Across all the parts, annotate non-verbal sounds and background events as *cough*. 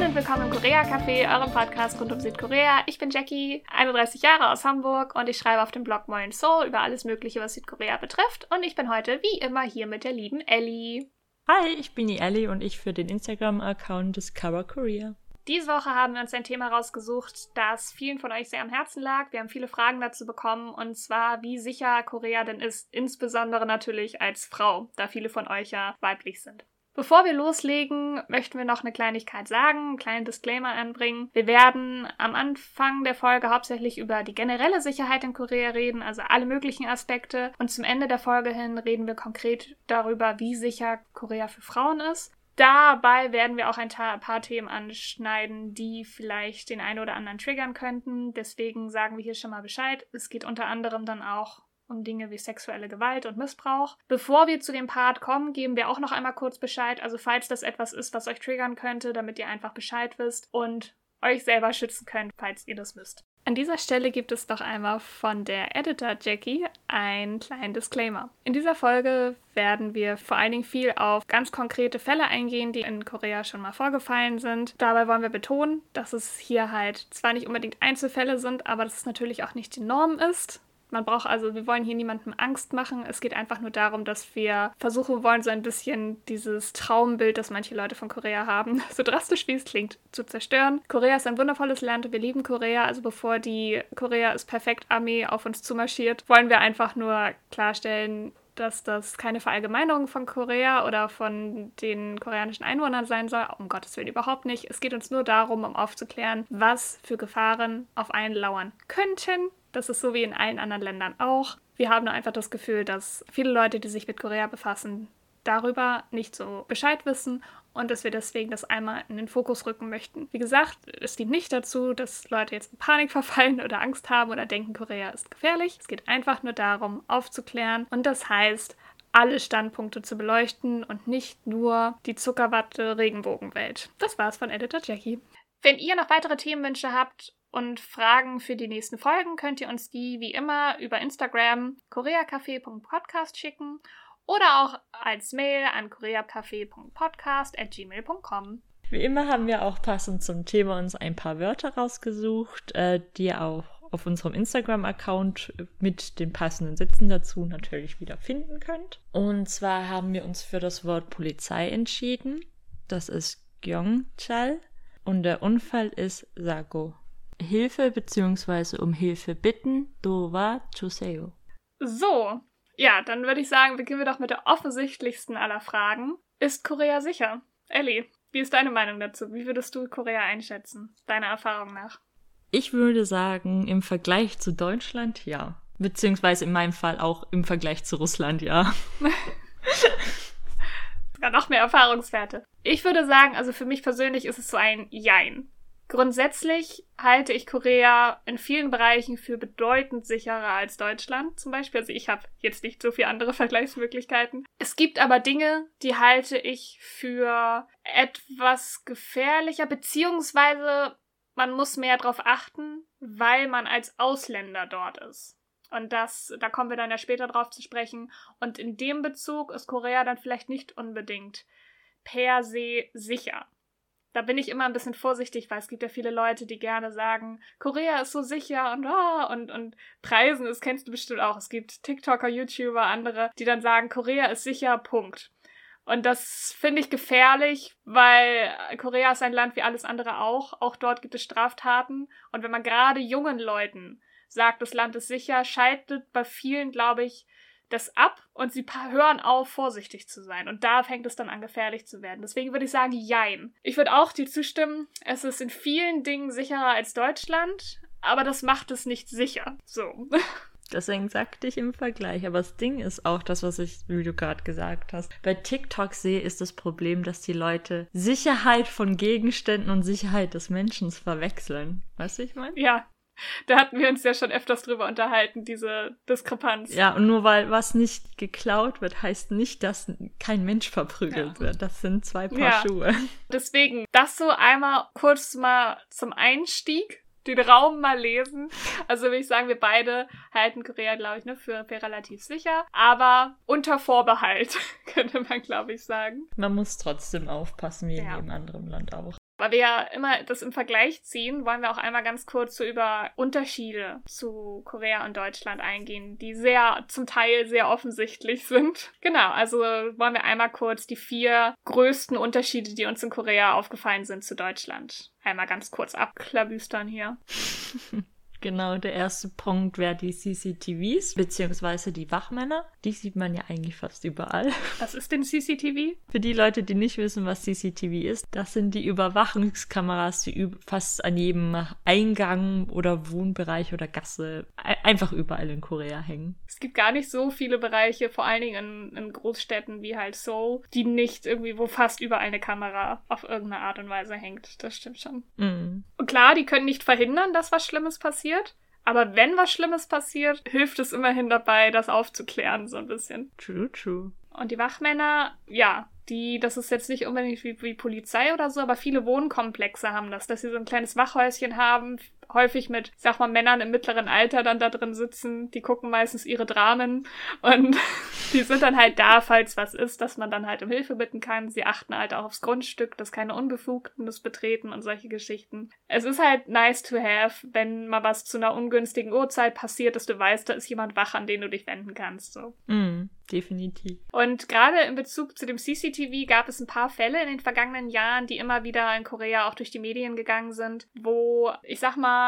Hallo und willkommen im Korea Café, eurem Podcast rund um Südkorea. Ich bin Jackie, 31 Jahre aus Hamburg und ich schreibe auf dem Blog Moin Seoul über alles Mögliche, was Südkorea betrifft. Und ich bin heute wie immer hier mit der lieben Ellie. Hi, ich bin die Ellie und ich für den Instagram-Account Discover Korea. Diese Woche haben wir uns ein Thema rausgesucht, das vielen von euch sehr am Herzen lag. Wir haben viele Fragen dazu bekommen, und zwar, wie sicher Korea denn ist, insbesondere natürlich als Frau, da viele von euch ja weiblich sind. Bevor wir loslegen, möchten wir noch eine Kleinigkeit sagen, einen kleinen Disclaimer anbringen. Wir werden am Anfang der Folge hauptsächlich über die generelle Sicherheit in Korea reden, also alle möglichen Aspekte. Und zum Ende der Folge hin reden wir konkret darüber, wie sicher Korea für Frauen ist. Dabei werden wir auch ein paar Themen anschneiden, die vielleicht den einen oder anderen triggern könnten. Deswegen sagen wir hier schon mal Bescheid. Es geht unter anderem dann auch um Dinge wie sexuelle Gewalt und Missbrauch. Bevor wir zu dem Part kommen, geben wir auch noch einmal kurz Bescheid. Also falls das etwas ist, was euch triggern könnte, damit ihr einfach Bescheid wisst und euch selber schützen könnt, falls ihr das müsst. An dieser Stelle gibt es noch einmal von der Editor Jackie einen kleinen Disclaimer. In dieser Folge werden wir vor allen Dingen viel auf ganz konkrete Fälle eingehen, die in Korea schon mal vorgefallen sind. Dabei wollen wir betonen, dass es hier halt zwar nicht unbedingt Einzelfälle sind, aber dass es natürlich auch nicht die Norm ist. Man braucht also, wir wollen hier niemandem Angst machen. Es geht einfach nur darum, dass wir versuchen wollen, so ein bisschen dieses Traumbild, das manche Leute von Korea haben, *laughs* so drastisch wie es klingt, zu zerstören. Korea ist ein wundervolles Land und wir lieben Korea. Also bevor die Korea ist perfekt Armee auf uns zumarschiert, wollen wir einfach nur klarstellen, dass das keine Verallgemeinerung von Korea oder von den koreanischen Einwohnern sein soll. Um Gottes Willen überhaupt nicht. Es geht uns nur darum, um aufzuklären, was für Gefahren auf einen lauern könnten das ist so wie in allen anderen Ländern auch. Wir haben nur einfach das Gefühl, dass viele Leute, die sich mit Korea befassen, darüber nicht so Bescheid wissen und dass wir deswegen das einmal in den Fokus rücken möchten. Wie gesagt, es dient nicht dazu, dass Leute jetzt in Panik *laughs* verfallen oder Angst haben oder denken, Korea ist gefährlich. Es geht einfach nur darum, aufzuklären und das heißt, alle Standpunkte zu beleuchten und nicht nur die Zuckerwatte Regenbogenwelt. Das war's von Editor Jackie. Wenn ihr noch weitere Themenwünsche habt und Fragen für die nächsten Folgen könnt ihr uns die wie immer über Instagram koreacafé.podcast schicken oder auch als Mail an koreacafé.podcast.gmail.com. Wie immer haben wir auch passend zum Thema uns ein paar Wörter rausgesucht, äh, die ihr auch auf unserem Instagram-Account mit den passenden Sätzen dazu natürlich wieder finden könnt. Und zwar haben wir uns für das Wort Polizei entschieden. Das ist Gyeongchal und der Unfall ist Sago. Hilfe bzw. um Hilfe bitten, dowa chuseo. So, ja, dann würde ich sagen, beginnen wir doch mit der offensichtlichsten aller Fragen. Ist Korea sicher? Ellie, wie ist deine Meinung dazu? Wie würdest du Korea einschätzen, deiner Erfahrung nach? Ich würde sagen, im Vergleich zu Deutschland ja. Beziehungsweise in meinem Fall auch im Vergleich zu Russland ja. *laughs* Sogar noch mehr Erfahrungswerte. Ich würde sagen, also für mich persönlich ist es so ein Jein. Grundsätzlich halte ich Korea in vielen Bereichen für bedeutend sicherer als Deutschland zum Beispiel. Also ich habe jetzt nicht so viele andere *laughs* Vergleichsmöglichkeiten. Es gibt aber Dinge, die halte ich für etwas gefährlicher, beziehungsweise man muss mehr darauf achten, weil man als Ausländer dort ist. Und das, da kommen wir dann ja später drauf zu sprechen. Und in dem Bezug ist Korea dann vielleicht nicht unbedingt per se sicher da bin ich immer ein bisschen vorsichtig, weil es gibt ja viele Leute, die gerne sagen, Korea ist so sicher und oh, und, und preisen, das kennst du bestimmt auch. Es gibt TikToker, YouTuber, andere, die dann sagen, Korea ist sicher, Punkt. Und das finde ich gefährlich, weil Korea ist ein Land wie alles andere auch. Auch dort gibt es Straftaten. Und wenn man gerade jungen Leuten sagt, das Land ist sicher, scheitert bei vielen, glaube ich, das ab und sie hören auf, vorsichtig zu sein. Und da fängt es dann an, gefährlich zu werden. Deswegen würde ich sagen, jein. Ich würde auch dir zustimmen, es ist in vielen Dingen sicherer als Deutschland, aber das macht es nicht sicher. So. *laughs* Deswegen sagte ich im Vergleich. Aber das Ding ist auch das, was ich, wie du gerade gesagt hast. Bei TikTok sehe, ist das Problem, dass die Leute Sicherheit von Gegenständen und Sicherheit des Menschen verwechseln. Weißt du, ich meine? Ja, *laughs* da hatten wir uns ja schon öfters drüber unterhalten, diese Diskrepanz. Ja, und nur weil was nicht geklaut wird, heißt nicht, dass kein Mensch verprügelt ja. wird. Das sind zwei Paar ja. Schuhe. Deswegen, das so einmal kurz mal zum Einstieg den Raum mal lesen. Also würde ich sagen, wir beide halten Korea, glaube ich, ne, für, für relativ sicher. Aber unter Vorbehalt, *laughs* könnte man, glaube ich, sagen. Man muss trotzdem aufpassen, wie ja. in jedem anderen Land auch. Weil wir ja immer das im Vergleich ziehen, wollen wir auch einmal ganz kurz so über Unterschiede zu Korea und Deutschland eingehen, die sehr, zum Teil sehr offensichtlich sind. Genau, also wollen wir einmal kurz die vier größten Unterschiede, die uns in Korea aufgefallen sind, zu Deutschland. Einmal ganz kurz abklabüstern hier. *laughs* Genau, der erste Punkt wäre die CCTVs, beziehungsweise die Wachmänner. Die sieht man ja eigentlich fast überall. *laughs* Was ist denn CCTV? Für die Leute, die nicht wissen, was CCTV ist, das sind die Überwachungskameras, die fast an jedem Eingang oder Wohnbereich oder Gasse einfach überall in Korea hängen. Es gibt gar nicht so viele Bereiche, vor allen Dingen in, in Großstädten wie halt Seoul, die nicht irgendwie, wo fast überall eine Kamera auf irgendeine Art und Weise hängt. Das stimmt schon. Mm. Und klar, die können nicht verhindern, dass was Schlimmes passiert passiert. Aber wenn was Schlimmes passiert, hilft es immerhin dabei, das aufzuklären, so ein bisschen. True, true. Und die Wachmänner, ja, die, das ist jetzt nicht unbedingt wie, wie Polizei oder so, aber viele Wohnkomplexe haben das, dass sie so ein kleines Wachhäuschen haben, häufig mit, sag mal, Männern im mittleren Alter dann da drin sitzen. Die gucken meistens ihre Dramen und *laughs* die sind dann halt da, falls was ist, dass man dann halt um Hilfe bitten kann. Sie achten halt auch aufs Grundstück, dass keine Unbefugten das betreten und solche Geschichten. Es ist halt nice to have, wenn mal was zu einer ungünstigen Uhrzeit passiert, dass du weißt, da ist jemand wach, an den du dich wenden kannst. So. Mm, definitiv. Und gerade in Bezug zu dem CCTV gab es ein paar Fälle in den vergangenen Jahren, die immer wieder in Korea auch durch die Medien gegangen sind, wo, ich sag mal,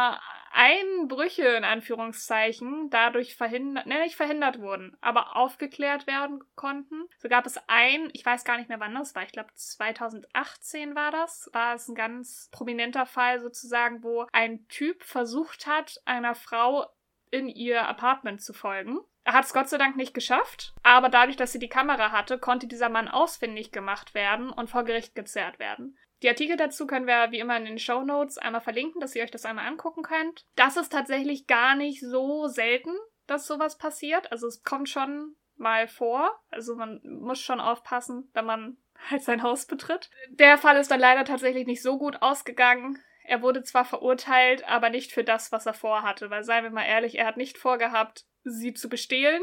Einbrüche in Anführungszeichen dadurch verhindert, ne, nicht verhindert wurden, aber aufgeklärt werden konnten. So gab es ein, ich weiß gar nicht mehr wann das war, ich glaube 2018 war das, war es ein ganz prominenter Fall sozusagen, wo ein Typ versucht hat, einer Frau in ihr Apartment zu folgen. Er hat es Gott sei Dank nicht geschafft, aber dadurch, dass sie die Kamera hatte, konnte dieser Mann ausfindig gemacht werden und vor Gericht gezerrt werden. Die Artikel dazu können wir wie immer in den Show Notes einmal verlinken, dass ihr euch das einmal angucken könnt. Das ist tatsächlich gar nicht so selten, dass sowas passiert. Also es kommt schon mal vor. Also man muss schon aufpassen, wenn man *laughs* halt sein Haus betritt. Der Fall ist dann leider tatsächlich nicht so gut ausgegangen. Er wurde zwar verurteilt, aber nicht für das, was er vorhatte. Weil seien wir mal ehrlich, er hat nicht vorgehabt, sie zu bestehlen.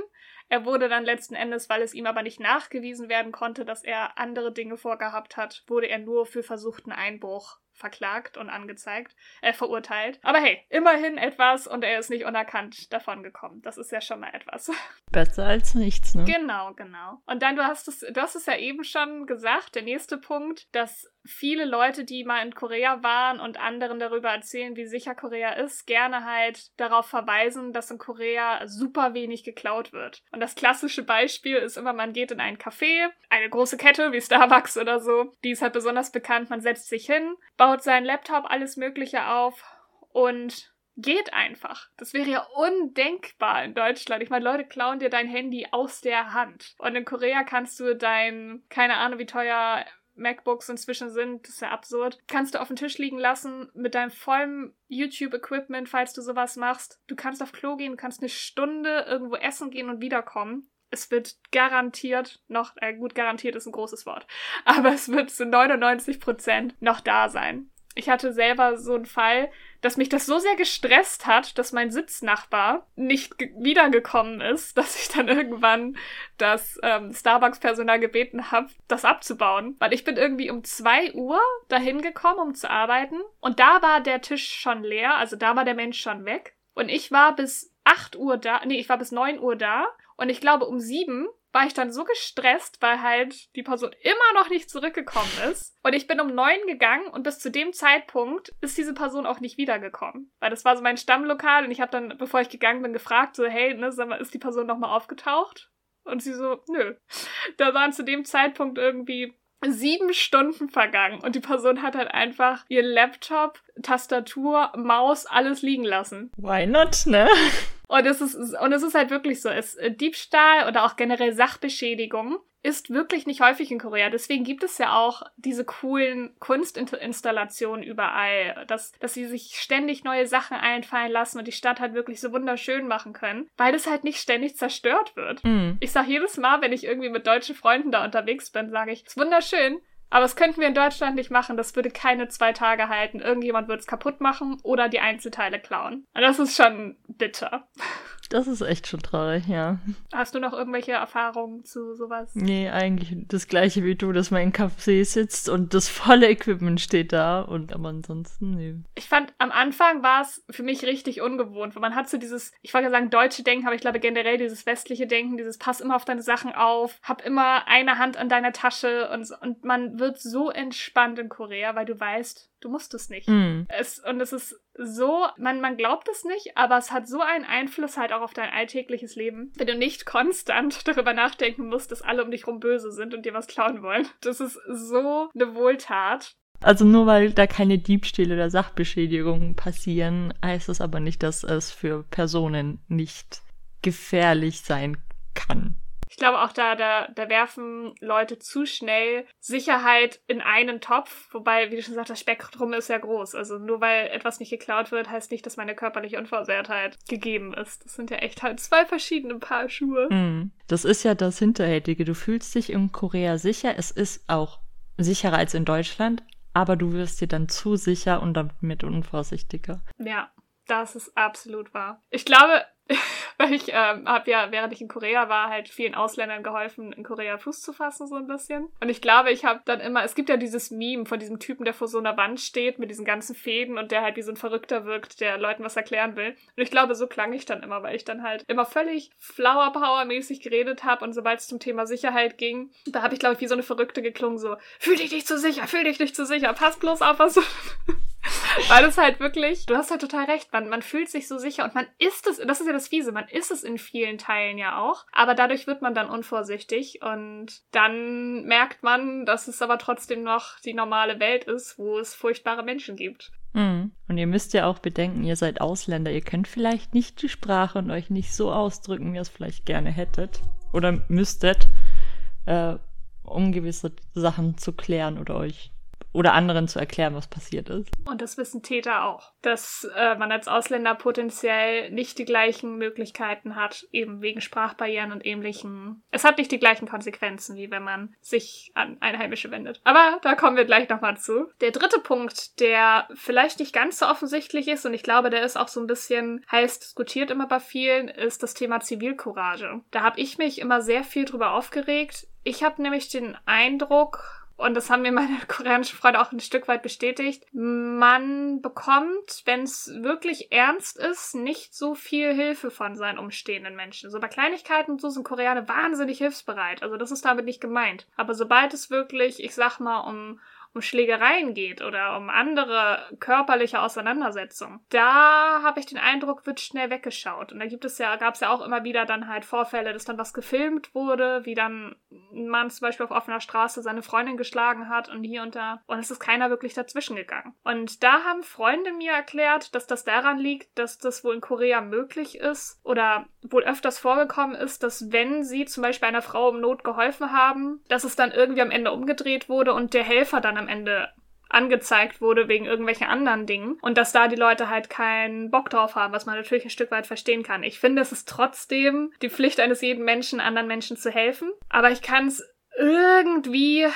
Er wurde dann letzten Endes, weil es ihm aber nicht nachgewiesen werden konnte, dass er andere Dinge vorgehabt hat, wurde er nur für versuchten Einbruch verklagt und angezeigt, äh, verurteilt. Aber hey, immerhin etwas und er ist nicht unerkannt davon gekommen. Das ist ja schon mal etwas. *laughs* Besser als nichts, ne? Genau, genau. Und dann, du hast es, du hast es ja eben schon gesagt, der nächste Punkt, dass viele Leute, die mal in Korea waren und anderen darüber erzählen, wie sicher Korea ist, gerne halt darauf verweisen, dass in Korea super wenig geklaut wird. Und das klassische Beispiel ist immer, man geht in ein Café, eine große Kette wie Starbucks oder so, die ist halt besonders bekannt, man setzt sich hin, baut seinen Laptop, alles Mögliche auf und geht einfach. Das wäre ja undenkbar in Deutschland. Ich meine, Leute klauen dir dein Handy aus der Hand. Und in Korea kannst du dein, keine Ahnung, wie teuer MacBooks inzwischen sind, das ist ja absurd, kannst du auf den Tisch liegen lassen mit deinem vollen YouTube-Equipment, falls du sowas machst. Du kannst auf Klo gehen, du kannst eine Stunde irgendwo essen gehen und wiederkommen. Es wird garantiert noch, äh, gut, garantiert ist ein großes Wort, *laughs* aber es wird zu 99 Prozent noch da sein. Ich hatte selber so einen Fall, dass mich das so sehr gestresst hat, dass mein Sitznachbar nicht wiedergekommen ist, *laughs* dass ich dann irgendwann das ähm, Starbucks-Personal gebeten habe, das abzubauen. Weil ich bin irgendwie um zwei Uhr dahin gekommen, um zu arbeiten. Und da war der Tisch schon leer, also da war der Mensch schon weg. Und ich war bis acht Uhr da, nee, ich war bis neun Uhr da. Und ich glaube, um sieben war ich dann so gestresst, weil halt die Person immer noch nicht zurückgekommen ist. Und ich bin um neun gegangen und bis zu dem Zeitpunkt ist diese Person auch nicht wiedergekommen. Weil das war so mein Stammlokal und ich habe dann, bevor ich gegangen bin, gefragt, so, hey, ne, sag mal, ist die Person nochmal aufgetaucht? Und sie so, nö. Da waren zu dem Zeitpunkt irgendwie sieben Stunden vergangen und die Person hat halt einfach ihr Laptop, Tastatur, Maus, alles liegen lassen. Why not, ne? Und es ist, und es ist halt wirklich so, es, äh, Diebstahl oder auch generell Sachbeschädigung ist wirklich nicht häufig in Korea. Deswegen gibt es ja auch diese coolen Kunstinstallationen überall, dass, dass sie sich ständig neue Sachen einfallen lassen und die Stadt halt wirklich so wunderschön machen können, weil es halt nicht ständig zerstört wird. Mm. Ich sag jedes Mal, wenn ich irgendwie mit deutschen Freunden da unterwegs bin, sage ich, es ist wunderschön, aber das könnten wir in Deutschland nicht machen. Das würde keine zwei Tage halten. Irgendjemand würde es kaputt machen oder die Einzelteile klauen. Und das ist schon bitter. Das ist echt schon traurig, ja. Hast du noch irgendwelche Erfahrungen zu sowas? Nee, eigentlich das gleiche wie du, dass man in Café sitzt und das volle Equipment steht da und aber ansonsten, nee. Ich fand, am Anfang war es für mich richtig ungewohnt, weil man hat so dieses, ich wollte sagen deutsche Denken, aber ich glaube generell dieses westliche Denken, dieses pass immer auf deine Sachen auf, hab immer eine Hand an deiner Tasche und, und man wird so entspannt in Korea, weil du weißt, du musst es nicht. Mm. Es, und es ist so, man, man glaubt es nicht, aber es hat so einen Einfluss halt auch auf dein alltägliches Leben, wenn du nicht konstant *laughs* darüber nachdenken musst, dass alle um dich rum böse sind und dir was klauen wollen. Das ist so eine Wohltat. Also nur weil da keine Diebstähle oder Sachbeschädigungen passieren, heißt es aber nicht, dass es für Personen nicht gefährlich sein kann. Ich glaube auch da, da, da werfen Leute zu schnell Sicherheit in einen Topf, wobei, wie du schon sagst, das Spektrum ist ja groß. Also nur weil etwas nicht geklaut wird, heißt nicht, dass meine körperliche Unversehrtheit gegeben ist. Das sind ja echt halt zwei verschiedene Paar Schuhe. Mm. Das ist ja das Hinterhältige. Du fühlst dich in Korea sicher. Es ist auch sicherer als in Deutschland, aber du wirst dir dann zu sicher und damit unvorsichtiger. Ja, das ist absolut wahr. Ich glaube, *laughs* weil ich ähm, habe ja, während ich in Korea war, halt vielen Ausländern geholfen, in Korea Fuß zu fassen, so ein bisschen. Und ich glaube, ich habe dann immer, es gibt ja dieses Meme von diesem Typen, der vor so einer Wand steht mit diesen ganzen Fäden und der halt wie so ein Verrückter wirkt, der Leuten was erklären will. Und ich glaube, so klang ich dann immer, weil ich dann halt immer völlig Flower Power mäßig geredet habe und sobald es zum Thema Sicherheit ging, da habe ich, glaube ich, wie so eine Verrückte geklungen, so, fühl dich nicht zu sicher, fühl dich nicht zu sicher, pass bloß auf, was du *laughs* *laughs* Weil das halt wirklich, du hast halt total recht, man, man fühlt sich so sicher und man ist es, das ist ja das Fiese, man ist es in vielen Teilen ja auch, aber dadurch wird man dann unvorsichtig und dann merkt man, dass es aber trotzdem noch die normale Welt ist, wo es furchtbare Menschen gibt. Mhm. Und ihr müsst ja auch bedenken, ihr seid Ausländer, ihr könnt vielleicht nicht die Sprache und euch nicht so ausdrücken, wie ihr es vielleicht gerne hättet oder müsstet, äh, um gewisse Sachen zu klären oder euch oder anderen zu erklären, was passiert ist. Und das wissen Täter auch, dass äh, man als Ausländer potenziell nicht die gleichen Möglichkeiten hat, eben wegen Sprachbarrieren und ähnlichen. Es hat nicht die gleichen Konsequenzen, wie wenn man sich an Einheimische wendet. Aber da kommen wir gleich nochmal zu. Der dritte Punkt, der vielleicht nicht ganz so offensichtlich ist und ich glaube, der ist auch so ein bisschen heiß diskutiert immer bei vielen, ist das Thema Zivilcourage. Da habe ich mich immer sehr viel drüber aufgeregt. Ich habe nämlich den Eindruck, und das haben mir meine *laughs* koreanischen Freunde auch ein Stück weit bestätigt, man bekommt, wenn es wirklich ernst ist, nicht so viel Hilfe von seinen umstehenden Menschen. So bei Kleinigkeiten und so sind Koreaner wahnsinnig hilfsbereit. Also das ist damit nicht gemeint. Aber sobald es wirklich, ich sag mal, um um Schlägereien geht oder um andere körperliche Auseinandersetzungen, da habe ich den Eindruck, wird schnell weggeschaut. Und da gibt es ja, gab es ja auch immer wieder dann halt Vorfälle, dass dann was gefilmt wurde, wie dann ein Mann zum Beispiel auf offener Straße seine Freundin geschlagen hat und hier und da. Und es ist keiner wirklich dazwischen gegangen. Und da haben Freunde mir erklärt, dass das daran liegt, dass das wohl in Korea möglich ist oder wohl öfters vorgekommen ist, dass wenn sie zum Beispiel einer Frau im Not geholfen haben, dass es dann irgendwie am Ende umgedreht wurde und der Helfer dann am Ende angezeigt wurde wegen irgendwelchen anderen Dingen und dass da die Leute halt keinen Bock drauf haben, was man natürlich ein Stück weit verstehen kann. Ich finde, es ist trotzdem die Pflicht eines jeden Menschen, anderen Menschen zu helfen, aber ich kann es irgendwie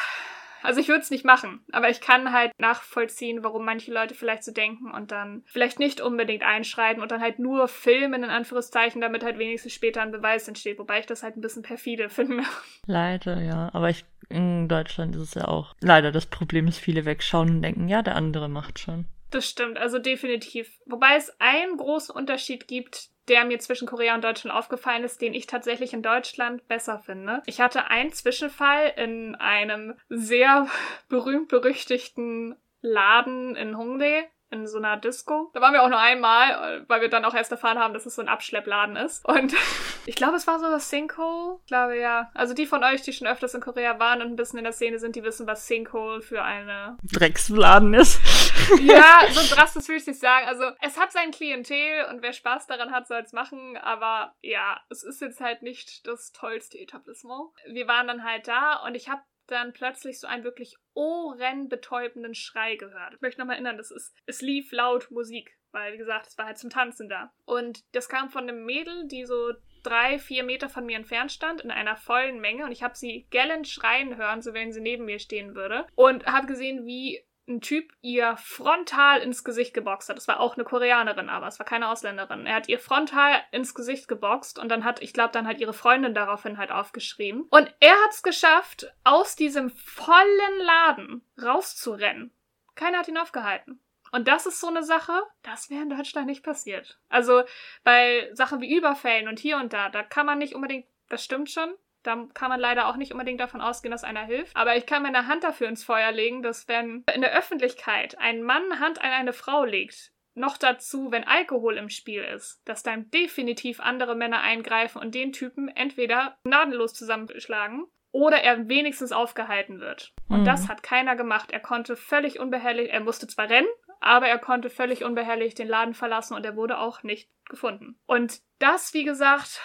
also ich würde es nicht machen, aber ich kann halt nachvollziehen, warum manche Leute vielleicht so denken und dann vielleicht nicht unbedingt einschreiten und dann halt nur filmen, in Anführungszeichen, damit halt wenigstens später ein Beweis entsteht, wobei ich das halt ein bisschen perfide finde. *laughs* Leider, ja. Aber ich, in Deutschland ist es ja auch leider das Problem, dass viele wegschauen und denken, ja, der andere macht schon. Das stimmt, also definitiv. Wobei es einen großen Unterschied gibt, der mir zwischen Korea und Deutschland aufgefallen ist, den ich tatsächlich in Deutschland besser finde. Ich hatte einen Zwischenfall in einem sehr *laughs* berühmt-berüchtigten Laden in Hongdae in so einer Disco. Da waren wir auch nur einmal, weil wir dann auch erst erfahren haben, dass es so ein Abschleppladen ist. Und *laughs* ich glaube, es war so das Sinkhole. Ich glaube, ja. Also die von euch, die schon öfters in Korea waren und ein bisschen in der Szene sind, die wissen, was Sinkhole für eine Drecksladen ist. *laughs* ja, *laughs* so drastisch würde ich nicht sagen. Also es hat sein Klientel und wer Spaß daran hat, soll es machen. Aber ja, es ist jetzt halt nicht das tollste Etablissement. Wir waren dann halt da und ich habe dann plötzlich so einen wirklich ohrenbetäubenden Schrei gehört. Ich möchte nochmal erinnern, das ist, es lief laut Musik, weil, wie gesagt, es war halt zum Tanzen da. Und das kam von einem Mädel, die so drei, vier Meter von mir entfernt stand, in einer vollen Menge. Und ich habe sie gellend schreien hören, so wenn sie neben mir stehen würde. Und habe gesehen, wie ein Typ ihr frontal ins Gesicht geboxt hat. Das war auch eine Koreanerin, aber es war keine Ausländerin. Er hat ihr frontal ins Gesicht geboxt und dann hat, ich glaube, dann hat ihre Freundin daraufhin halt aufgeschrieben. Und er hat es geschafft, aus diesem vollen Laden rauszurennen. Keiner hat ihn aufgehalten. Und das ist so eine Sache, das wäre in Deutschland nicht passiert. Also bei Sachen wie Überfällen und hier und da, da kann man nicht unbedingt, das stimmt schon, da kann man leider auch nicht unbedingt davon ausgehen, dass einer hilft. Aber ich kann meine Hand dafür ins Feuer legen, dass wenn in der Öffentlichkeit ein Mann Hand an eine Frau legt, noch dazu, wenn Alkohol im Spiel ist, dass dann definitiv andere Männer eingreifen und den Typen entweder gnadenlos zusammenschlagen oder er wenigstens aufgehalten wird. Und mhm. das hat keiner gemacht. Er konnte völlig unbehelligt, er musste zwar rennen, aber er konnte völlig unbehelligt den Laden verlassen und er wurde auch nicht gefunden. Und das, wie gesagt,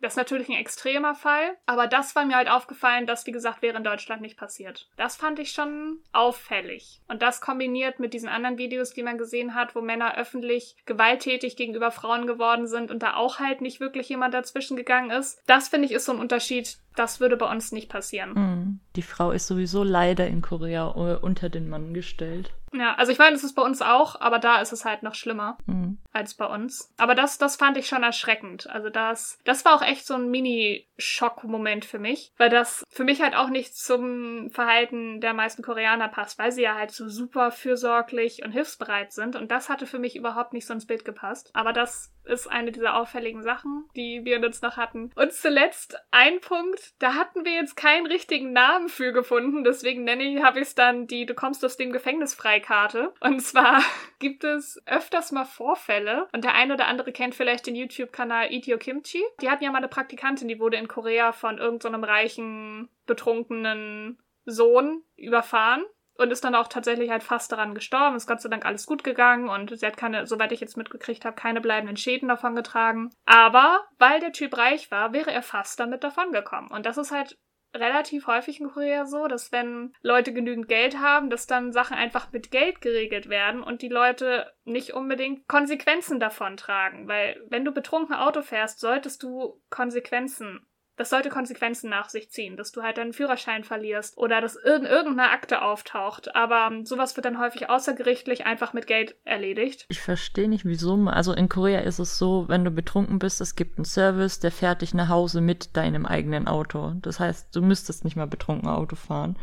das ist natürlich ein extremer Fall, aber das war mir halt aufgefallen, dass, wie gesagt, wäre in Deutschland nicht passiert. Das fand ich schon auffällig. Und das kombiniert mit diesen anderen Videos, die man gesehen hat, wo Männer öffentlich gewalttätig gegenüber Frauen geworden sind und da auch halt nicht wirklich jemand dazwischen gegangen ist. Das finde ich ist so ein Unterschied, das würde bei uns nicht passieren. Mhm. Die Frau ist sowieso leider in Korea äh, unter den Mann gestellt. Ja, also ich meine, das ist bei uns auch, aber da ist es halt noch schlimmer mhm. Als bei uns. Aber das, das fand ich schon erschreckend. Also das, das war auch echt so ein Mini-Schock-Moment für mich, weil das für mich halt auch nicht zum Verhalten der meisten Koreaner passt, weil sie ja halt so super fürsorglich und hilfsbereit sind. Und das hatte für mich überhaupt nicht so ins Bild gepasst. Aber das ist eine dieser auffälligen Sachen, die wir jetzt noch hatten. Und zuletzt ein Punkt, da hatten wir jetzt keinen richtigen Namen für gefunden, deswegen nenne ich, habe ich es dann die Du kommst aus dem Gefängnis Freikarte. Und zwar *laughs* gibt es öfters mal Vorfälle und der eine oder andere kennt vielleicht den YouTube-Kanal Itio Kimchi. Die hatten ja mal eine Praktikantin, die wurde in Korea von irgendeinem so reichen, betrunkenen Sohn überfahren und ist dann auch tatsächlich halt fast daran gestorben. Ist Gott sei Dank alles gut gegangen und sie hat keine, soweit ich jetzt mitgekriegt habe, keine bleibenden Schäden davon getragen. Aber weil der Typ reich war, wäre er fast damit davon gekommen. Und das ist halt relativ häufig in Korea so, dass wenn Leute genügend Geld haben, dass dann Sachen einfach mit Geld geregelt werden und die Leute nicht unbedingt Konsequenzen davon tragen. Weil wenn du betrunken Auto fährst, solltest du Konsequenzen das sollte Konsequenzen nach sich ziehen, dass du halt deinen Führerschein verlierst oder dass in irgendeiner Akte auftaucht. Aber ähm, sowas wird dann häufig außergerichtlich einfach mit Geld erledigt. Ich verstehe nicht, wieso. Also in Korea ist es so, wenn du betrunken bist, es gibt einen Service, der fährt dich nach Hause mit deinem eigenen Auto. Das heißt, du müsstest nicht mehr betrunken Auto fahren.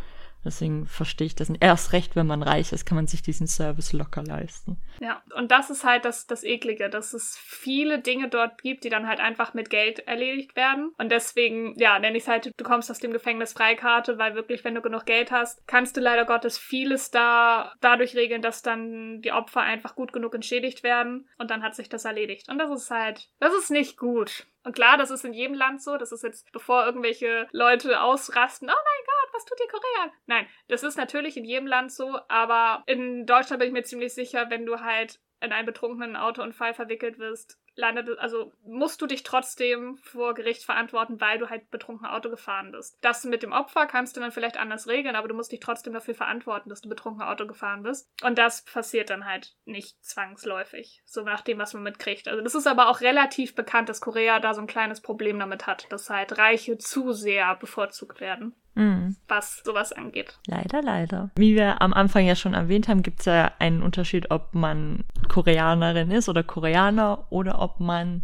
Deswegen verstehe ich das nicht. Erst recht, wenn man reich ist, kann man sich diesen Service locker leisten. Ja, und das ist halt das, das Eklige, dass es viele Dinge dort gibt, die dann halt einfach mit Geld erledigt werden. Und deswegen, ja, nenne ich es halt, du kommst aus dem Gefängnis Freikarte, weil wirklich, wenn du genug Geld hast, kannst du leider Gottes vieles da dadurch regeln, dass dann die Opfer einfach gut genug entschädigt werden. Und dann hat sich das erledigt. Und das ist halt, das ist nicht gut. Und klar, das ist in jedem Land so. Das ist jetzt, bevor irgendwelche Leute ausrasten, oh mein Gott, was tut die Korea? Nein, das ist natürlich in jedem Land so, aber in Deutschland bin ich mir ziemlich sicher, wenn du halt in einen betrunkenen Autounfall verwickelt wirst, landet, also musst du dich trotzdem vor Gericht verantworten, weil du halt betrunken Auto gefahren bist. Das mit dem Opfer kannst du dann vielleicht anders regeln, aber du musst dich trotzdem dafür verantworten, dass du betrunken Auto gefahren bist. Und das passiert dann halt nicht zwangsläufig, so nach dem, was man mitkriegt. Also das ist aber auch relativ bekannt, dass Korea da so ein kleines Problem damit hat, dass halt Reiche zu sehr bevorzugt werden. Mhm. was sowas angeht. Leider, leider. Wie wir am Anfang ja schon erwähnt haben, gibt es ja einen Unterschied, ob man Koreanerin ist oder Koreaner oder ob man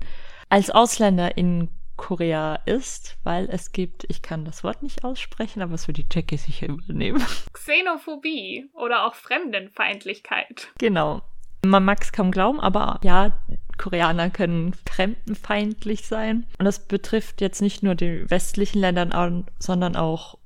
als Ausländer in Korea ist, weil es gibt, ich kann das Wort nicht aussprechen, aber es wird die Jackie sicher übernehmen. *laughs* Xenophobie oder auch Fremdenfeindlichkeit. Genau. Man mag es kaum glauben, aber ja, Koreaner können fremdenfeindlich sein. Und das betrifft jetzt nicht nur die westlichen Länder, sondern auch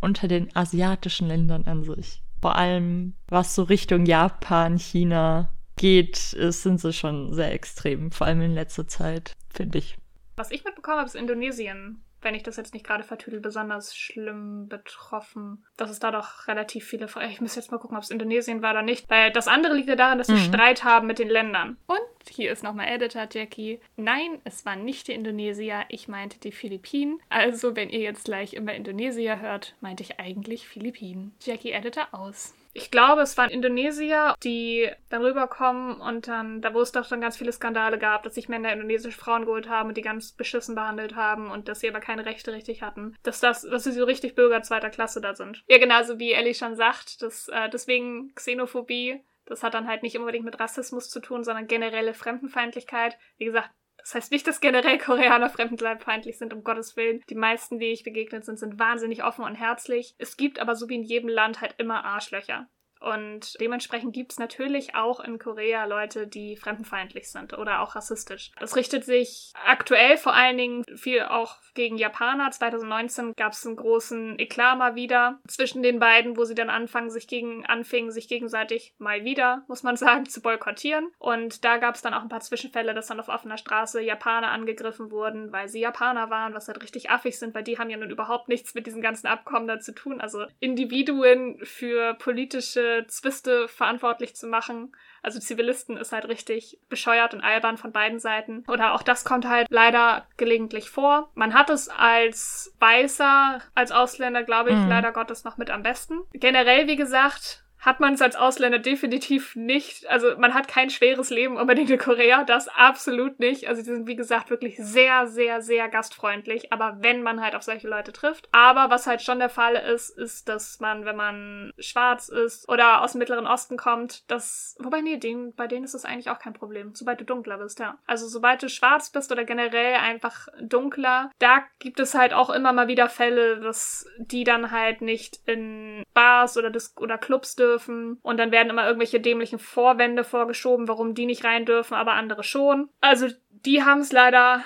unter den asiatischen Ländern an sich. Vor allem, was so Richtung Japan, China geht, sind sie schon sehr extrem, vor allem in letzter Zeit, finde ich. Was ich mitbekommen habe, ist Indonesien wenn ich das jetzt nicht gerade vertüdel, besonders schlimm betroffen. Dass es da doch relativ viele. Ich muss jetzt mal gucken, ob es Indonesien war oder nicht. Weil das andere liegt ja daran, dass sie mhm. Streit haben mit den Ländern. Und hier ist nochmal Editor Jackie. Nein, es war nicht die Indonesier, ich meinte die Philippinen. Also, wenn ihr jetzt gleich immer Indonesier hört, meinte ich eigentlich Philippinen. Jackie Editor aus. Ich glaube, es waren Indonesier, die dann rüberkommen und dann, da wo es doch dann ganz viele Skandale gab, dass sich Männer indonesische Frauen geholt haben und die ganz beschissen behandelt haben und dass sie aber keine Rechte richtig hatten. Dass das, dass sie so richtig Bürger zweiter Klasse da sind. Ja, genauso wie Ellie schon sagt, dass äh, deswegen Xenophobie das hat dann halt nicht unbedingt mit Rassismus zu tun, sondern generelle Fremdenfeindlichkeit. Wie gesagt, das heißt nicht, dass generell Koreaner fremdenfeindlich sind, um Gottes Willen. Die meisten, die ich begegnet sind, sind wahnsinnig offen und herzlich. Es gibt aber so wie in jedem Land halt immer Arschlöcher. Und dementsprechend gibt es natürlich auch in Korea Leute, die fremdenfeindlich sind oder auch rassistisch. Das richtet sich aktuell vor allen Dingen viel auch gegen Japaner. 2019 gab es einen großen Eklat mal wieder zwischen den beiden, wo sie dann anfangen, sich gegen, anfingen, sich gegenseitig mal wieder, muss man sagen, zu boykottieren. Und da gab es dann auch ein paar Zwischenfälle, dass dann auf offener Straße Japaner angegriffen wurden, weil sie Japaner waren, was halt richtig affig sind, weil die haben ja nun überhaupt nichts mit diesen ganzen Abkommen da zu tun. Also Individuen für politische Zwiste verantwortlich zu machen. Also Zivilisten ist halt richtig bescheuert und albern von beiden Seiten. Oder auch das kommt halt leider gelegentlich vor. Man hat es als Weißer, als Ausländer, glaube ich, mhm. leider Gottes noch mit am besten. Generell, wie gesagt, hat man es als Ausländer definitiv nicht. Also man hat kein schweres Leben unbedingt in Korea, das absolut nicht. Also die sind, wie gesagt, wirklich sehr, sehr, sehr gastfreundlich. Aber wenn man halt auf solche Leute trifft. Aber was halt schon der Fall ist, ist, dass man, wenn man schwarz ist oder aus dem Mittleren Osten kommt, das. Wobei, nee, den, bei denen ist das eigentlich auch kein Problem. Sobald du dunkler bist, ja. Also sobald du schwarz bist oder generell einfach dunkler, da gibt es halt auch immer mal wieder Fälle, dass die dann halt nicht in Bars oder, Dis oder Clubs dürfen dürfen. Und dann werden immer irgendwelche dämlichen Vorwände vorgeschoben, warum die nicht rein dürfen, aber andere schon. Also die haben es leider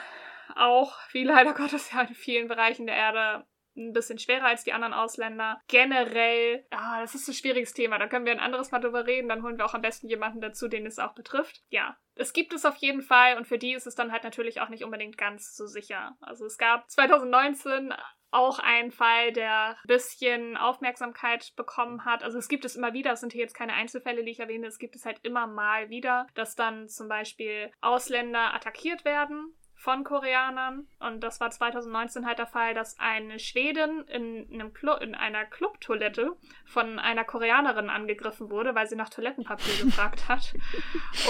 auch, wie leider *laughs* Gottes ja in vielen Bereichen der Erde ein bisschen schwerer als die anderen Ausländer. Generell, ah, das ist ein schwieriges Thema. Da können wir ein anderes Mal drüber reden. Dann holen wir auch am besten jemanden dazu, den es auch betrifft. Ja, es gibt es auf jeden Fall und für die ist es dann halt natürlich auch nicht unbedingt ganz so sicher. Also es gab 2019 auch ein Fall, der ein bisschen Aufmerksamkeit bekommen hat. Also es gibt es immer wieder, es sind hier jetzt keine Einzelfälle, die ich erwähne, es gibt es halt immer mal wieder, dass dann zum Beispiel Ausländer attackiert werden von Koreanern. Und das war 2019 halt der Fall, dass eine Schwedin in, einem Clu in einer Clubtoilette von einer Koreanerin angegriffen wurde, weil sie nach Toilettenpapier *laughs* gefragt hat.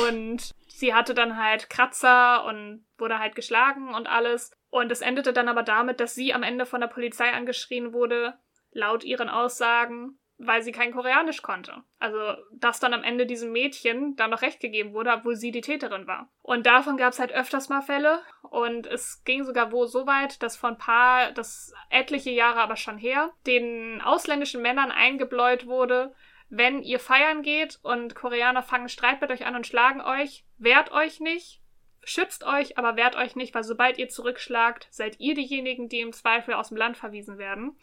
Und sie hatte dann halt Kratzer und wurde halt geschlagen und alles. Und es endete dann aber damit, dass sie am Ende von der Polizei angeschrien wurde, laut ihren Aussagen, weil sie kein Koreanisch konnte. Also, dass dann am Ende diesem Mädchen dann noch recht gegeben wurde, obwohl sie die Täterin war. Und davon gab es halt öfters mal Fälle. Und es ging sogar wohl so weit, dass vor ein paar, das etliche Jahre aber schon her, den ausländischen Männern eingebläut wurde, wenn ihr feiern geht und Koreaner fangen Streit mit euch an und schlagen euch, wehrt euch nicht, schützt euch, aber wehrt euch nicht, weil sobald ihr zurückschlagt, seid ihr diejenigen, die im Zweifel aus dem Land verwiesen werden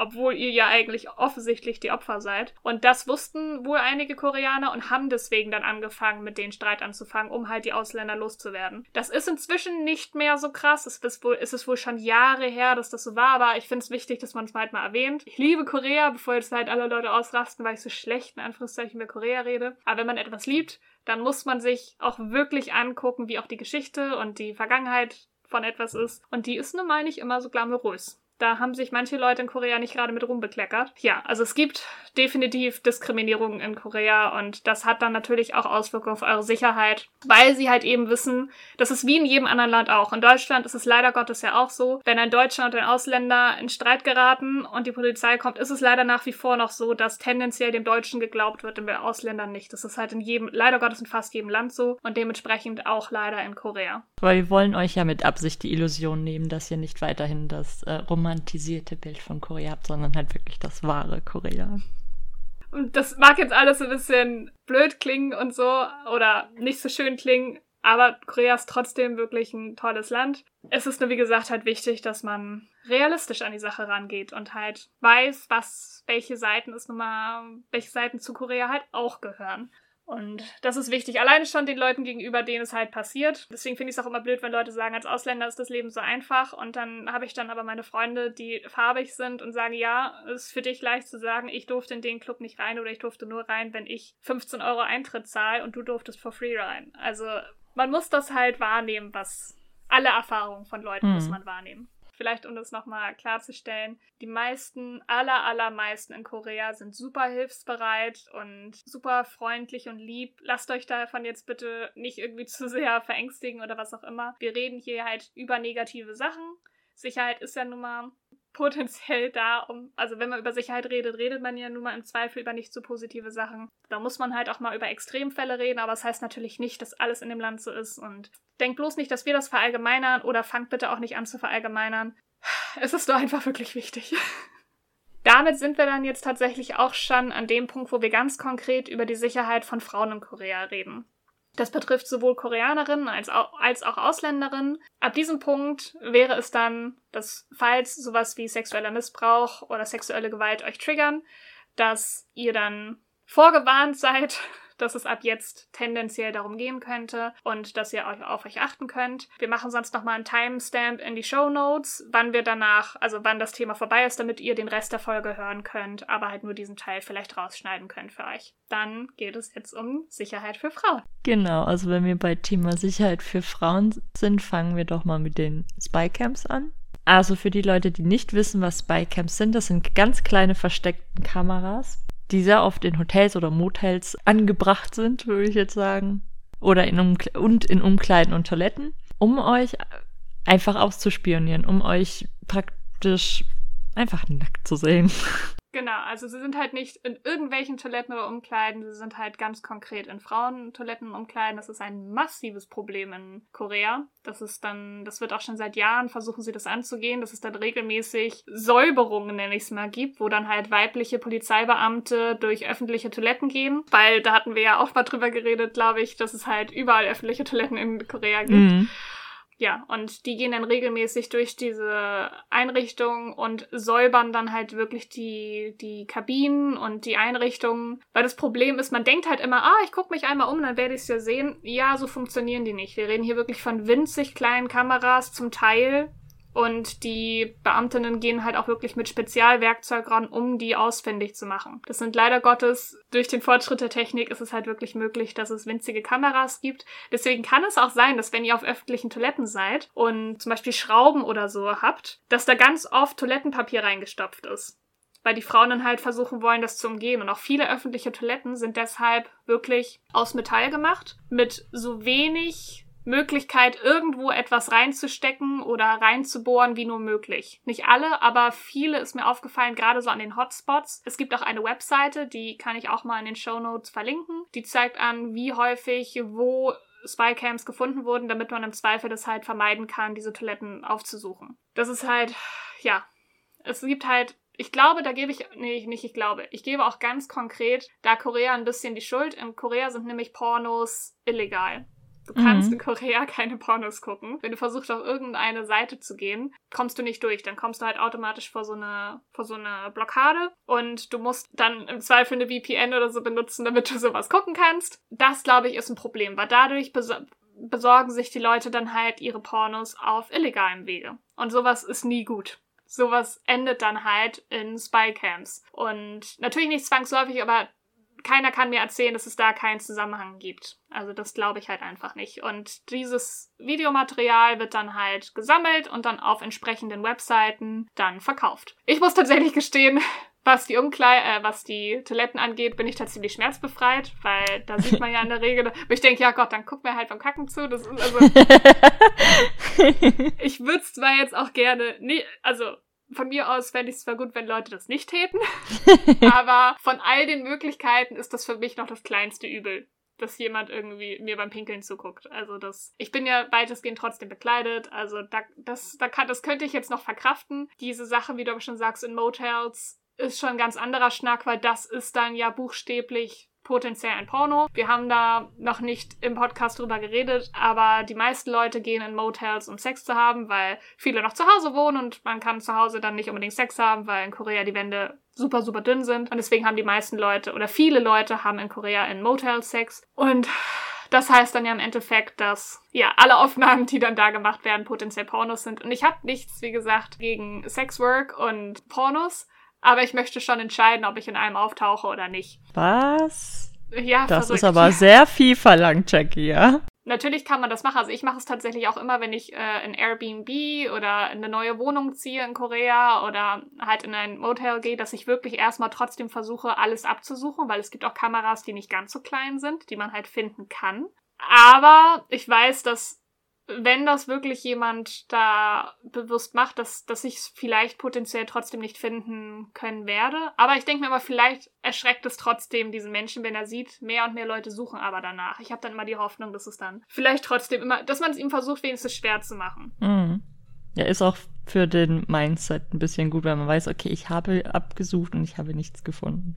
obwohl ihr ja eigentlich offensichtlich die Opfer seid. Und das wussten wohl einige Koreaner und haben deswegen dann angefangen, mit denen Streit anzufangen, um halt die Ausländer loszuwerden. Das ist inzwischen nicht mehr so krass. Es ist wohl, es wohl schon Jahre her, dass das so war, aber ich finde es wichtig, dass man es halt mal erwähnt. Ich liebe Korea, bevor jetzt halt alle Leute ausrasten, weil ich so schlecht in Anführungszeichen über Korea rede. Aber wenn man etwas liebt, dann muss man sich auch wirklich angucken, wie auch die Geschichte und die Vergangenheit von etwas ist. Und die ist nun mal nicht immer so glamourös. Da haben sich manche Leute in Korea nicht gerade mit rumbekleckert. Ja, also es gibt definitiv Diskriminierung in Korea und das hat dann natürlich auch Auswirkungen auf eure Sicherheit, weil sie halt eben wissen, das ist wie in jedem anderen Land auch. In Deutschland ist es leider Gottes ja auch so, wenn ein Deutscher und ein Ausländer in Streit geraten und die Polizei kommt, ist es leider nach wie vor noch so, dass tendenziell dem Deutschen geglaubt wird, den Ausländern nicht. Das ist halt in jedem, leider Gottes in fast jedem Land so und dementsprechend auch leider in Korea. Weil wir wollen euch ja mit Absicht die Illusion nehmen, dass ihr nicht weiterhin das äh, Roman romantisierte Bild von Korea habt, sondern halt wirklich das wahre Korea. Und das mag jetzt alles ein bisschen blöd klingen und so oder nicht so schön klingen, aber Korea ist trotzdem wirklich ein tolles Land. Es ist nur, wie gesagt, halt wichtig, dass man realistisch an die Sache rangeht und halt weiß, was, welche Seiten es nun mal, welche Seiten zu Korea halt auch gehören. Und das ist wichtig, alleine schon den Leuten gegenüber, denen es halt passiert. Deswegen finde ich es auch immer blöd, wenn Leute sagen, als Ausländer ist das Leben so einfach. Und dann habe ich dann aber meine Freunde, die farbig sind und sagen, ja, es ist für dich leicht zu sagen, ich durfte in den Club nicht rein oder ich durfte nur rein, wenn ich 15 Euro Eintritt zahle und du durftest for free rein. Also man muss das halt wahrnehmen, was alle Erfahrungen von Leuten mhm. muss man wahrnehmen. Vielleicht um das nochmal klarzustellen, die meisten, aller, allermeisten in Korea sind super hilfsbereit und super freundlich und lieb. Lasst euch davon jetzt bitte nicht irgendwie *laughs* zu sehr verängstigen oder was auch immer. Wir reden hier halt über negative Sachen. Sicherheit ist ja nun mal potenziell da, um, also wenn man über Sicherheit redet, redet man ja nun mal im Zweifel über nicht so positive Sachen. Da muss man halt auch mal über Extremfälle reden, aber es das heißt natürlich nicht, dass alles in dem Land so ist und denkt bloß nicht, dass wir das verallgemeinern oder fangt bitte auch nicht an zu verallgemeinern. Es ist doch einfach wirklich wichtig. *laughs* Damit sind wir dann jetzt tatsächlich auch schon an dem Punkt, wo wir ganz konkret über die Sicherheit von Frauen in Korea reden. Das betrifft sowohl Koreanerinnen als auch, als auch Ausländerinnen. Ab diesem Punkt wäre es dann, dass falls sowas wie sexueller Missbrauch oder sexuelle Gewalt euch triggern, dass ihr dann vorgewarnt *laughs* seid dass es ab jetzt tendenziell darum gehen könnte und dass ihr euch auf euch achten könnt. Wir machen sonst nochmal einen Timestamp in die Show Notes, wann wir danach, also wann das Thema vorbei ist, damit ihr den Rest der Folge hören könnt, aber halt nur diesen Teil vielleicht rausschneiden könnt für euch. Dann geht es jetzt um Sicherheit für Frauen. Genau, also wenn wir bei Thema Sicherheit für Frauen sind, fangen wir doch mal mit den Spycams an. Also für die Leute, die nicht wissen, was Spycams sind, das sind ganz kleine versteckten Kameras, die sehr oft in Hotels oder Motels angebracht sind, würde ich jetzt sagen. Oder in Umkle und in Umkleiden und Toiletten, um euch einfach auszuspionieren, um euch praktisch einfach nackt zu sehen. *laughs* Genau, also sie sind halt nicht in irgendwelchen Toiletten oder Umkleiden, sie sind halt ganz konkret in Frauentoiletten Umkleiden. Das ist ein massives Problem in Korea. Das ist dann, das wird auch schon seit Jahren versuchen sie das anzugehen, dass es dann regelmäßig Säuberungen, nenne ich es mal, gibt, wo dann halt weibliche Polizeibeamte durch öffentliche Toiletten gehen. Weil da hatten wir ja auch mal drüber geredet, glaube ich, dass es halt überall öffentliche Toiletten in Korea gibt. Mhm. Ja, und die gehen dann regelmäßig durch diese Einrichtung und säubern dann halt wirklich die, die Kabinen und die Einrichtungen. Weil das Problem ist, man denkt halt immer, ah, ich gucke mich einmal um, dann werde ich es ja sehen. Ja, so funktionieren die nicht. Wir reden hier wirklich von winzig kleinen Kameras zum Teil, und die Beamtinnen gehen halt auch wirklich mit Spezialwerkzeug ran, um die ausfindig zu machen. Das sind leider Gottes, durch den Fortschritt der Technik ist es halt wirklich möglich, dass es winzige Kameras gibt. Deswegen kann es auch sein, dass wenn ihr auf öffentlichen Toiletten seid und zum Beispiel Schrauben oder so habt, dass da ganz oft Toilettenpapier reingestopft ist weil die Frauen dann halt versuchen wollen, das zu umgehen. Und auch viele öffentliche Toiletten sind deshalb wirklich aus Metall gemacht, mit so wenig Möglichkeit, irgendwo etwas reinzustecken oder reinzubohren, wie nur möglich. Nicht alle, aber viele ist mir aufgefallen, gerade so an den Hotspots. Es gibt auch eine Webseite, die kann ich auch mal in den Show Notes verlinken. Die zeigt an, wie häufig, wo Spycams gefunden wurden, damit man im Zweifel das halt vermeiden kann, diese Toiletten aufzusuchen. Das ist halt, ja, es gibt halt ich glaube, da gebe ich, nee, nicht ich glaube, ich gebe auch ganz konkret da Korea ein bisschen die Schuld. In Korea sind nämlich Pornos illegal. Du kannst mhm. in Korea *laughs* keine Pornos gucken. Wenn du versuchst, auf irgendeine Seite zu gehen, kommst du nicht durch. Dann kommst du halt automatisch vor so eine, vor so eine Blockade und du musst dann im Zweifel eine VPN oder so benutzen, damit du sowas gucken kannst. Das, glaube ich, ist ein Problem, weil dadurch besorgen sich die Leute dann halt ihre Pornos auf illegalem Wege. Und sowas ist nie gut sowas endet dann halt in Spycams. Und natürlich nicht zwangsläufig, aber keiner kann mir erzählen, dass es da keinen Zusammenhang gibt. Also das glaube ich halt einfach nicht. Und dieses Videomaterial wird dann halt gesammelt und dann auf entsprechenden Webseiten dann verkauft. Ich muss tatsächlich gestehen, *laughs* was die Umkleid äh, was die Toiletten angeht, bin ich tatsächlich schmerzbefreit, weil da sieht man ja in der Regel, aber ich denke, ja Gott, dann guck mir halt beim Kacken zu. Das ist also. *laughs* ich würde es zwar jetzt auch gerne, nee, also von mir aus fände ich es zwar gut, wenn Leute das nicht täten, *laughs* aber von all den Möglichkeiten ist das für mich noch das kleinste Übel dass jemand irgendwie mir beim Pinkeln zuguckt. Also das, ich bin ja weitestgehend trotzdem bekleidet, also da, das, da kann, das könnte ich jetzt noch verkraften. Diese Sache, wie du schon sagst, in Motels ist schon ein ganz anderer Schnack, weil das ist dann ja buchstäblich potenziell ein Porno. Wir haben da noch nicht im Podcast drüber geredet, aber die meisten Leute gehen in Motels, um Sex zu haben, weil viele noch zu Hause wohnen und man kann zu Hause dann nicht unbedingt Sex haben, weil in Korea die Wände super, super dünn sind. Und deswegen haben die meisten Leute oder viele Leute haben in Korea in Motels Sex. Und das heißt dann ja im Endeffekt, dass ja alle Aufnahmen, die dann da gemacht werden, potenziell Pornos sind. Und ich habe nichts, wie gesagt, gegen Sexwork und Pornos. Aber ich möchte schon entscheiden, ob ich in einem auftauche oder nicht. Was? Ja, Das verrückt. ist aber sehr viel verlangt, Jackie, ja? natürlich kann man das machen. Also ich mache es tatsächlich auch immer, wenn ich äh, in Airbnb oder in eine neue Wohnung ziehe in Korea oder halt in ein Motel gehe, dass ich wirklich erstmal trotzdem versuche, alles abzusuchen, weil es gibt auch Kameras, die nicht ganz so klein sind, die man halt finden kann. Aber ich weiß, dass wenn das wirklich jemand da bewusst macht, dass, dass ich es vielleicht potenziell trotzdem nicht finden können werde. Aber ich denke mir aber, vielleicht erschreckt es trotzdem diesen Menschen, wenn er sieht, mehr und mehr Leute suchen aber danach. Ich habe dann immer die Hoffnung, dass es dann vielleicht trotzdem immer, dass man es ihm versucht, wenigstens schwer zu machen. Mhm. Ja, ist auch für den Mindset ein bisschen gut, weil man weiß, okay, ich habe abgesucht und ich habe nichts gefunden.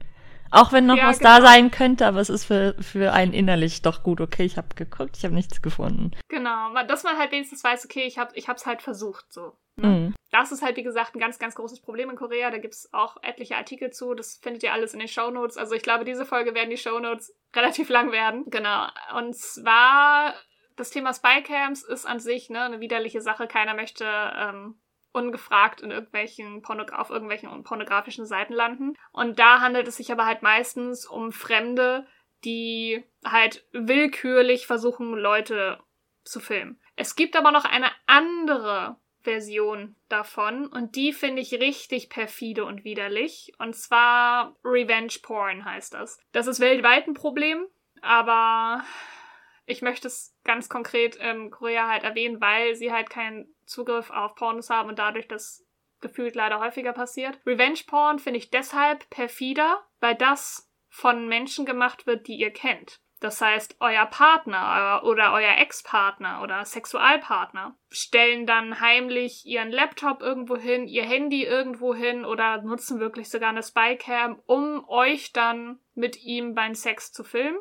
Auch wenn noch ja, was genau. da sein könnte, aber es ist für, für einen innerlich doch gut. Okay, ich habe geguckt, ich habe nichts gefunden. Genau, dass man halt wenigstens weiß, okay, ich habe ich es halt versucht so. Ne? Mhm. Das ist halt, wie gesagt, ein ganz, ganz großes Problem in Korea. Da gibt es auch etliche Artikel zu. Das findet ihr alles in den Show Notes. Also ich glaube, diese Folge werden die Show Notes *laughs* relativ lang werden. Genau. Und zwar, das Thema Spycams ist an sich ne, eine widerliche Sache. Keiner möchte ähm, ungefragt in irgendwelchen auf irgendwelchen pornografischen Seiten landen. Und da handelt es sich aber halt meistens um Fremde, die halt willkürlich versuchen, Leute zu filmen. Es gibt aber noch eine andere Version davon und die finde ich richtig perfide und widerlich. Und zwar Revenge Porn heißt das. Das ist weltweit ein Problem, aber ich möchte es ganz konkret in Korea halt erwähnen, weil sie halt keinen Zugriff auf Pornos haben und dadurch das gefühlt leider häufiger passiert. Revenge Porn finde ich deshalb perfider, weil das von Menschen gemacht wird, die ihr kennt. Das heißt, euer Partner oder euer Ex-Partner oder Sexualpartner stellen dann heimlich ihren Laptop irgendwo hin, ihr Handy irgendwo hin oder nutzen wirklich sogar eine Spycam, um euch dann mit ihm beim Sex zu filmen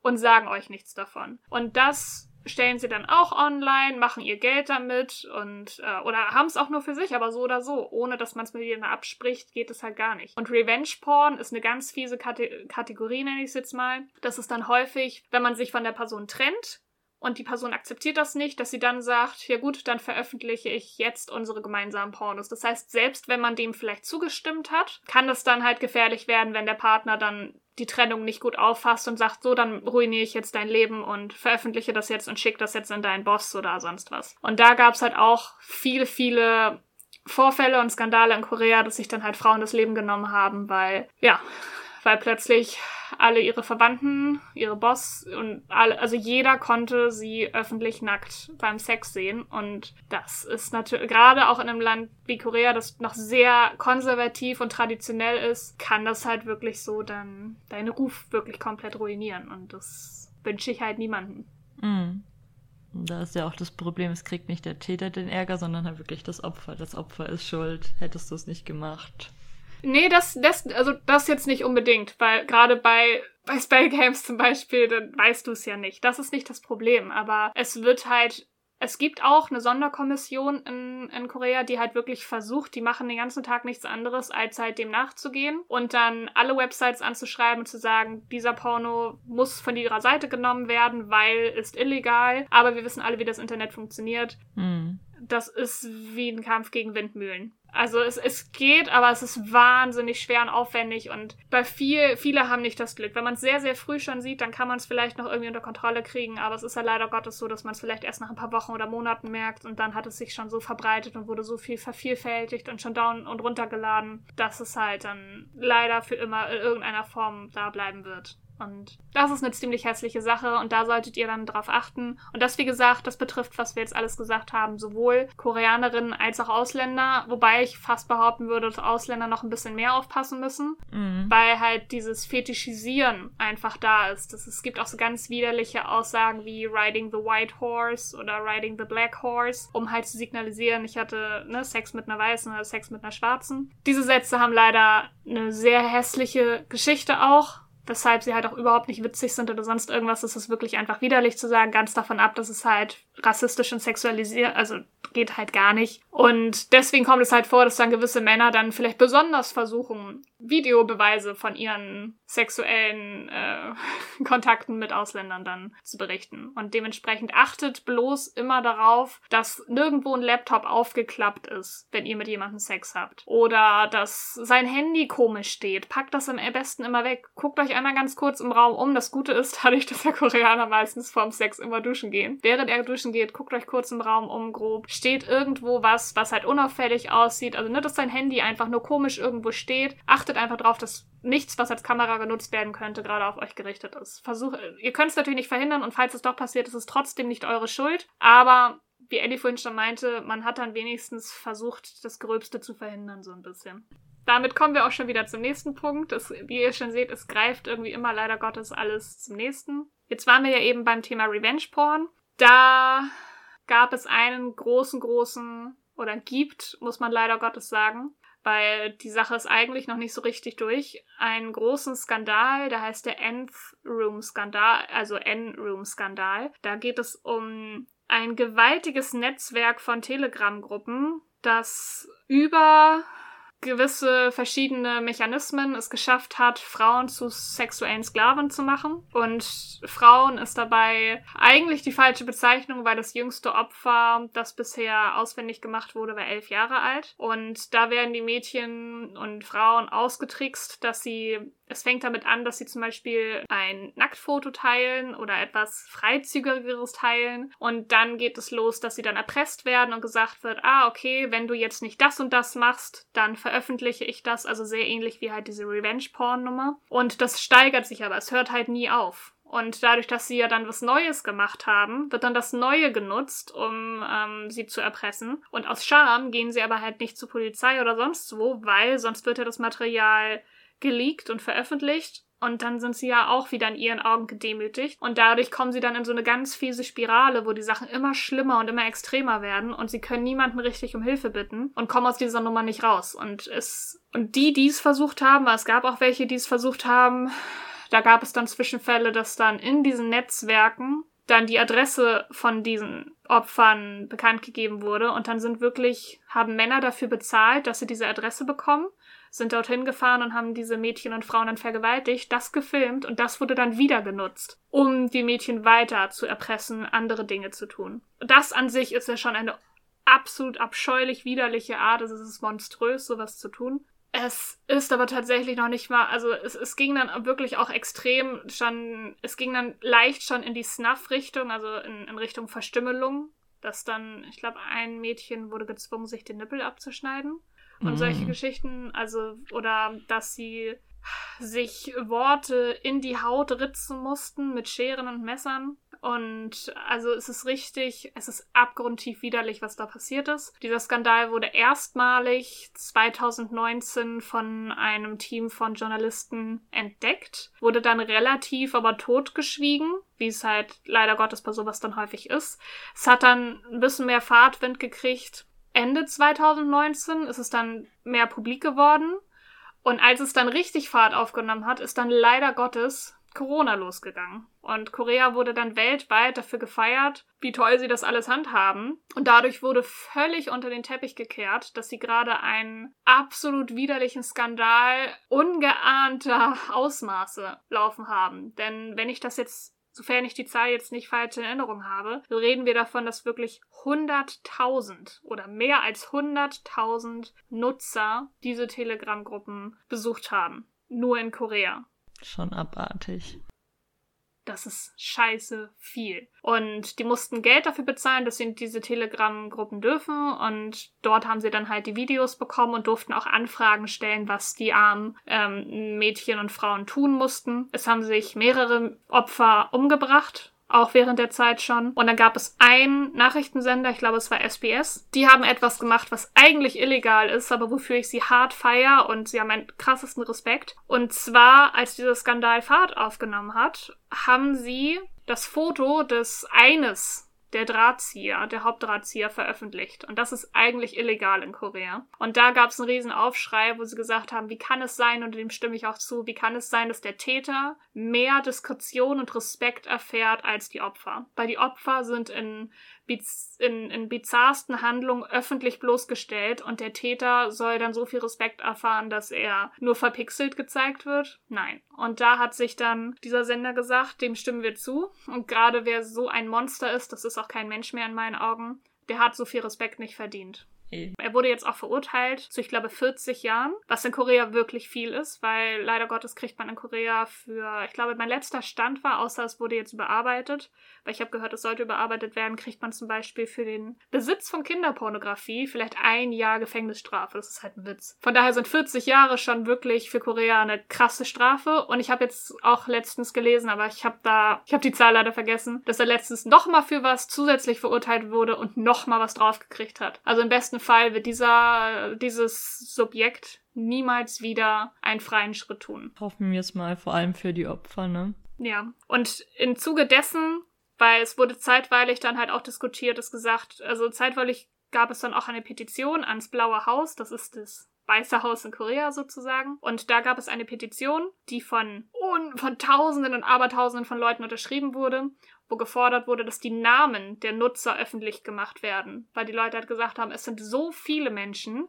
und sagen euch nichts davon. Und das stellen sie dann auch online, machen ihr Geld damit und äh, oder haben es auch nur für sich, aber so oder so, ohne dass man es mit ihnen abspricht, geht es halt gar nicht. Und Revenge Porn ist eine ganz fiese Kate Kategorie, nenne ich es jetzt mal. Das ist dann häufig, wenn man sich von der Person trennt und die Person akzeptiert das nicht, dass sie dann sagt, ja gut, dann veröffentliche ich jetzt unsere gemeinsamen Pornos. Das heißt, selbst wenn man dem vielleicht zugestimmt hat, kann das dann halt gefährlich werden, wenn der Partner dann die Trennung nicht gut auffasst und sagt, so, dann ruiniere ich jetzt dein Leben und veröffentliche das jetzt und schicke das jetzt in deinen Boss oder sonst was. Und da gab es halt auch viele, viele Vorfälle und Skandale in Korea, dass sich dann halt Frauen das Leben genommen haben, weil, ja, weil plötzlich alle ihre Verwandten, ihre Boss und alle, also jeder konnte sie öffentlich nackt beim Sex sehen. Und das ist natürlich, gerade auch in einem Land wie Korea, das noch sehr konservativ und traditionell ist, kann das halt wirklich so dann deinen Ruf wirklich komplett ruinieren. Und das wünsche ich halt niemanden. Mhm. Da ist ja auch das Problem, es kriegt nicht der Täter den Ärger, sondern halt wirklich das Opfer. Das Opfer ist schuld. Hättest du es nicht gemacht. Nee, das, das, also das jetzt nicht unbedingt, weil gerade bei, bei Spellgames zum Beispiel, dann weißt du es ja nicht. Das ist nicht das Problem, aber es wird halt es gibt auch eine Sonderkommission in, in Korea, die halt wirklich versucht, die machen den ganzen Tag nichts anderes, als halt dem nachzugehen und dann alle Websites anzuschreiben und zu sagen, dieser Porno muss von ihrer Seite genommen werden, weil ist illegal. Aber wir wissen alle, wie das Internet funktioniert. Mhm. Das ist wie ein Kampf gegen Windmühlen. Also es, es geht, aber es ist wahnsinnig schwer und aufwendig und bei viel, viele haben nicht das Glück. Wenn man es sehr, sehr früh schon sieht, dann kann man es vielleicht noch irgendwie unter Kontrolle kriegen, aber es ist ja leider Gottes so, dass man es vielleicht erst nach ein paar Wochen oder Monaten merkt und dann hat es sich schon so verbreitet und wurde so viel vervielfältigt und schon down und runtergeladen, dass es halt dann leider für immer in irgendeiner Form da bleiben wird. Und das ist eine ziemlich hässliche Sache und da solltet ihr dann drauf achten. Und das, wie gesagt, das betrifft, was wir jetzt alles gesagt haben, sowohl Koreanerinnen als auch Ausländer, wobei ich fast behaupten würde, dass Ausländer noch ein bisschen mehr aufpassen müssen, mhm. weil halt dieses Fetischisieren einfach da ist. Das, es gibt auch so ganz widerliche Aussagen wie Riding the White Horse oder Riding the Black Horse, um halt zu signalisieren, ich hatte ne, Sex mit einer Weißen oder Sex mit einer Schwarzen. Diese Sätze haben leider eine sehr hässliche Geschichte auch weshalb sie halt auch überhaupt nicht witzig sind oder sonst irgendwas. Es ist wirklich einfach widerlich zu sagen, ganz davon ab, dass es halt rassistisch und sexualisiert, also geht halt gar nicht. Und deswegen kommt es halt vor, dass dann gewisse Männer dann vielleicht besonders versuchen, Videobeweise von ihren sexuellen äh, *laughs* Kontakten mit Ausländern dann zu berichten. Und dementsprechend achtet bloß immer darauf, dass nirgendwo ein Laptop aufgeklappt ist, wenn ihr mit jemandem Sex habt. Oder dass sein Handy komisch steht. Packt das am besten immer weg. Guckt euch einmal ganz kurz im Raum um. Das Gute ist, *laughs* dadurch, dass der Koreaner meistens vorm Sex immer duschen gehen. Während er duschen geht, guckt euch kurz im Raum um, grob. Steht irgendwo was, was halt unauffällig aussieht. Also nicht, dass sein Handy einfach nur komisch irgendwo steht. Achtet einfach darauf, dass nichts, was als Kamera genutzt werden könnte, gerade auf euch gerichtet ist. Versuch, ihr könnt es natürlich nicht verhindern und falls es doch passiert, ist es trotzdem nicht eure Schuld. Aber wie Ellie vorhin schon meinte, man hat dann wenigstens versucht, das Gröbste zu verhindern, so ein bisschen. Damit kommen wir auch schon wieder zum nächsten Punkt. Es, wie ihr schon seht, es greift irgendwie immer leider Gottes alles zum nächsten. Jetzt waren wir ja eben beim Thema Revenge Porn. Da gab es einen großen, großen, oder gibt, muss man leider Gottes sagen, weil die Sache ist eigentlich noch nicht so richtig durch. Einen großen Skandal, der heißt der Nth Room Skandal, also N-Room Skandal. Da geht es um ein gewaltiges Netzwerk von Telegram-Gruppen, das über gewisse verschiedene Mechanismen es geschafft hat, Frauen zu sexuellen Sklaven zu machen. Und Frauen ist dabei eigentlich die falsche Bezeichnung, weil das jüngste Opfer, das bisher auswendig gemacht wurde, war elf Jahre alt. Und da werden die Mädchen und Frauen ausgetrickst, dass sie es fängt damit an, dass sie zum Beispiel ein Nacktfoto teilen oder etwas freizügigeres teilen. Und dann geht es los, dass sie dann erpresst werden und gesagt wird, ah, okay, wenn du jetzt nicht das und das machst, dann veröffentliche ich das. Also sehr ähnlich wie halt diese Revenge-Porn-Nummer. Und das steigert sich aber, es hört halt nie auf. Und dadurch, dass sie ja dann was Neues gemacht haben, wird dann das Neue genutzt, um ähm, sie zu erpressen. Und aus Scham gehen sie aber halt nicht zur Polizei oder sonst wo, weil sonst wird ja das Material geleakt und veröffentlicht. Und dann sind sie ja auch wieder in ihren Augen gedemütigt. Und dadurch kommen sie dann in so eine ganz fiese Spirale, wo die Sachen immer schlimmer und immer extremer werden. Und sie können niemanden richtig um Hilfe bitten und kommen aus dieser Nummer nicht raus. Und es, und die, die es versucht haben, weil es gab auch welche, die es versucht haben, da gab es dann Zwischenfälle, dass dann in diesen Netzwerken dann die Adresse von diesen Opfern bekannt gegeben wurde. Und dann sind wirklich, haben Männer dafür bezahlt, dass sie diese Adresse bekommen sind dorthin gefahren und haben diese Mädchen und Frauen dann vergewaltigt, das gefilmt und das wurde dann wieder genutzt, um die Mädchen weiter zu erpressen, andere Dinge zu tun. Das an sich ist ja schon eine absolut abscheulich widerliche Art, es ist monströs, sowas zu tun. Es ist aber tatsächlich noch nicht mal, also es, es ging dann wirklich auch extrem schon, es ging dann leicht schon in die Snuff-Richtung, also in, in Richtung Verstümmelung, dass dann, ich glaube, ein Mädchen wurde gezwungen, sich den Nippel abzuschneiden und mhm. solche Geschichten, also, oder dass sie sich Worte in die Haut ritzen mussten mit Scheren und Messern. Und also es ist richtig, es ist abgrundtief widerlich, was da passiert ist. Dieser Skandal wurde erstmalig 2019 von einem Team von Journalisten entdeckt, wurde dann relativ aber totgeschwiegen, wie es halt leider Gottes bei sowas dann häufig ist. Es hat dann ein bisschen mehr Fahrtwind gekriegt Ende 2019 ist es dann mehr publik geworden. Und als es dann richtig Fahrt aufgenommen hat, ist dann leider Gottes Corona losgegangen. Und Korea wurde dann weltweit dafür gefeiert, wie toll sie das alles handhaben. Und dadurch wurde völlig unter den Teppich gekehrt, dass sie gerade einen absolut widerlichen Skandal ungeahnter Ausmaße laufen haben. Denn wenn ich das jetzt sofern ich die Zahl jetzt nicht falsch in Erinnerung habe, reden wir davon, dass wirklich 100.000 oder mehr als 100.000 Nutzer diese Telegram-Gruppen besucht haben. Nur in Korea. Schon abartig das ist scheiße viel. Und die mussten Geld dafür bezahlen, dass sie in diese Telegram-Gruppen dürfen. Und dort haben sie dann halt die Videos bekommen und durften auch Anfragen stellen, was die armen ähm, Mädchen und Frauen tun mussten. Es haben sich mehrere Opfer umgebracht auch während der Zeit schon. Und dann gab es einen Nachrichtensender, ich glaube es war SBS, die haben etwas gemacht, was eigentlich illegal ist, aber wofür ich sie hart feier und sie haben meinen krassesten Respekt. Und zwar, als dieser Skandal Fahrt aufgenommen hat, haben sie das Foto des eines der Drahtzieher, der Hauptdrahtzieher veröffentlicht. Und das ist eigentlich illegal in Korea. Und da gab es einen riesen Aufschrei, wo sie gesagt haben, wie kann es sein, und dem stimme ich auch zu, wie kann es sein, dass der Täter mehr Diskretion und Respekt erfährt als die Opfer? Weil die Opfer sind in in, in bizarrsten Handlungen öffentlich bloßgestellt und der Täter soll dann so viel Respekt erfahren, dass er nur verpixelt gezeigt wird? Nein. Und da hat sich dann dieser Sender gesagt, dem stimmen wir zu. Und gerade wer so ein Monster ist, das ist auch kein Mensch mehr in meinen Augen, der hat so viel Respekt nicht verdient. Er wurde jetzt auch verurteilt zu, ich glaube, 40 Jahren, was in Korea wirklich viel ist, weil leider Gottes kriegt man in Korea für, ich glaube, mein letzter Stand war, außer es wurde jetzt überarbeitet, weil ich habe gehört, es sollte überarbeitet werden, kriegt man zum Beispiel für den Besitz von Kinderpornografie vielleicht ein Jahr Gefängnisstrafe. Das ist halt ein Witz. Von daher sind 40 Jahre schon wirklich für Korea eine krasse Strafe. Und ich habe jetzt auch letztens gelesen, aber ich habe da, ich habe die Zahl leider vergessen, dass er letztens nochmal für was zusätzlich verurteilt wurde und nochmal was draufgekriegt hat. Also im besten Fall wird dieser, dieses Subjekt niemals wieder einen freien Schritt tun. Hoffen wir es mal, vor allem für die Opfer, ne? Ja. Und im Zuge dessen, weil es wurde zeitweilig dann halt auch diskutiert, ist gesagt, also zeitweilig gab es dann auch eine Petition ans Blaue Haus, das ist das Weiße Haus in Korea sozusagen. Und da gab es eine Petition, die von, von Tausenden und Abertausenden von Leuten unterschrieben wurde wo gefordert wurde, dass die Namen der Nutzer öffentlich gemacht werden, weil die Leute halt gesagt haben, es sind so viele Menschen.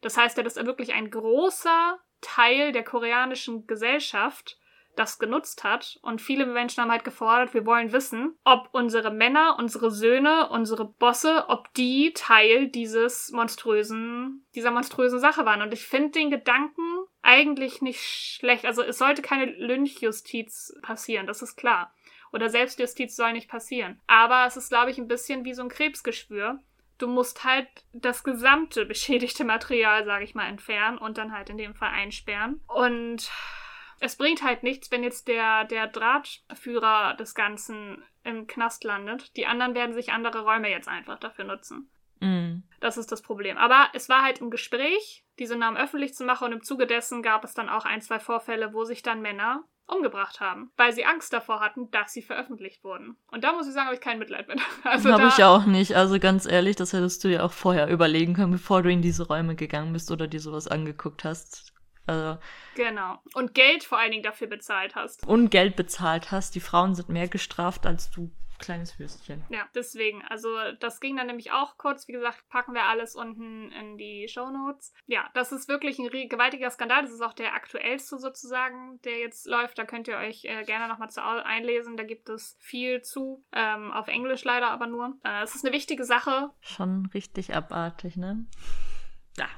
Das heißt ja, dass wirklich ein großer Teil der koreanischen Gesellschaft das genutzt hat. Und viele Menschen haben halt gefordert, wir wollen wissen, ob unsere Männer, unsere Söhne, unsere Bosse, ob die Teil dieses monströsen, dieser monströsen Sache waren. Und ich finde den Gedanken eigentlich nicht schlecht. Also es sollte keine Lynchjustiz passieren, das ist klar oder Selbstjustiz soll nicht passieren. Aber es ist, glaube ich, ein bisschen wie so ein Krebsgeschwür. Du musst halt das gesamte beschädigte Material, sage ich mal, entfernen und dann halt in dem Fall einsperren. Und es bringt halt nichts, wenn jetzt der, der Drahtführer des Ganzen im Knast landet. Die anderen werden sich andere Räume jetzt einfach dafür nutzen. Mm. Das ist das Problem. Aber es war halt im Gespräch, diese Namen öffentlich zu machen und im Zuge dessen gab es dann auch ein, zwei Vorfälle, wo sich dann Männer umgebracht haben, weil sie Angst davor hatten, dass sie veröffentlicht wurden. Und da muss ich sagen, habe ich kein Mitleid mit. *laughs* Also habe ich auch nicht. Also ganz ehrlich, das hättest du ja auch vorher überlegen können, bevor du in diese Räume gegangen bist oder dir sowas angeguckt hast. Also, genau. Und Geld vor allen Dingen dafür bezahlt hast. Und Geld bezahlt hast. Die Frauen sind mehr gestraft als du kleines Würstchen. Ja, deswegen. Also das ging dann nämlich auch kurz. Wie gesagt, packen wir alles unten in die Show Notes. Ja, das ist wirklich ein gewaltiger Skandal. Das ist auch der aktuellste sozusagen, der jetzt läuft. Da könnt ihr euch äh, gerne nochmal zu einlesen. Da gibt es viel zu. Ähm, auf Englisch leider aber nur. Äh, es ist eine wichtige Sache. Schon richtig abartig, ne? Ja.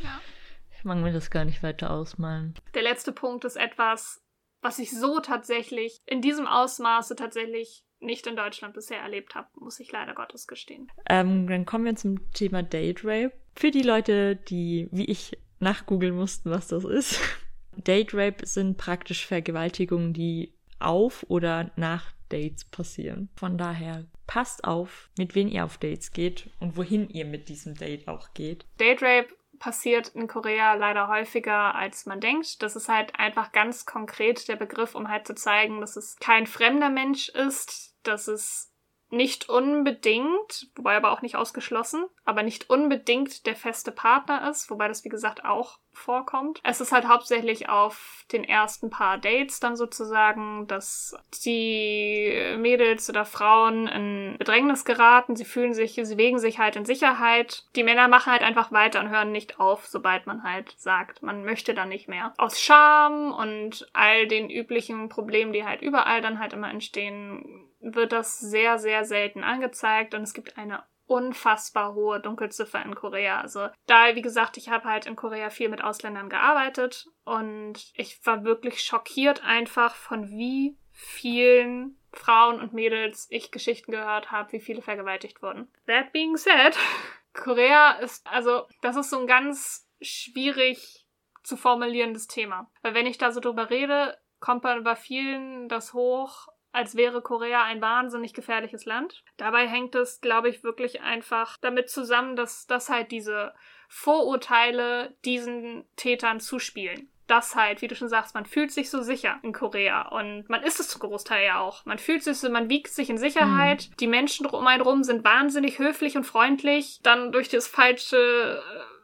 Ja. Ich mag mir das gar nicht weiter ausmalen. Der letzte Punkt ist etwas, was ich so tatsächlich in diesem Ausmaße tatsächlich nicht in Deutschland bisher erlebt habe, muss ich leider Gottes gestehen. Ähm, dann kommen wir zum Thema Date Rape. Für die Leute, die wie ich nachgoogeln mussten, was das ist. *laughs* Date Rape sind praktisch Vergewaltigungen, die auf oder nach Dates passieren. Von daher passt auf, mit wem ihr auf Dates geht und wohin ihr mit diesem Date auch geht. Date Rape passiert in Korea leider häufiger, als man denkt. Das ist halt einfach ganz konkret der Begriff, um halt zu zeigen, dass es kein fremder Mensch ist, dass es nicht unbedingt, wobei aber auch nicht ausgeschlossen, aber nicht unbedingt der feste Partner ist, wobei das wie gesagt auch vorkommt. Es ist halt hauptsächlich auf den ersten paar Dates dann sozusagen, dass die Mädels oder Frauen in Bedrängnis geraten, sie fühlen sich, sie wegen sich halt in Sicherheit. Die Männer machen halt einfach weiter und hören nicht auf, sobald man halt sagt, man möchte dann nicht mehr. Aus Scham und all den üblichen Problemen, die halt überall dann halt immer entstehen, wird das sehr, sehr selten angezeigt und es gibt eine unfassbar hohe Dunkelziffer in Korea. Also da, wie gesagt, ich habe halt in Korea viel mit Ausländern gearbeitet und ich war wirklich schockiert einfach von wie vielen Frauen und Mädels ich Geschichten gehört habe, wie viele vergewaltigt wurden. That being said, *laughs* Korea ist, also das ist so ein ganz schwierig zu formulierendes Thema. Weil wenn ich da so drüber rede, kommt bei vielen das hoch, als wäre Korea ein wahnsinnig gefährliches Land. Dabei hängt es, glaube ich, wirklich einfach damit zusammen, dass, dass halt diese Vorurteile diesen Tätern zuspielen. Das halt, wie du schon sagst, man fühlt sich so sicher in Korea und man ist es zum Großteil ja auch. Man fühlt sich so, man wiegt sich in Sicherheit. Mhm. Die Menschen um einen rum sind wahnsinnig höflich und freundlich. Dann durch das falsche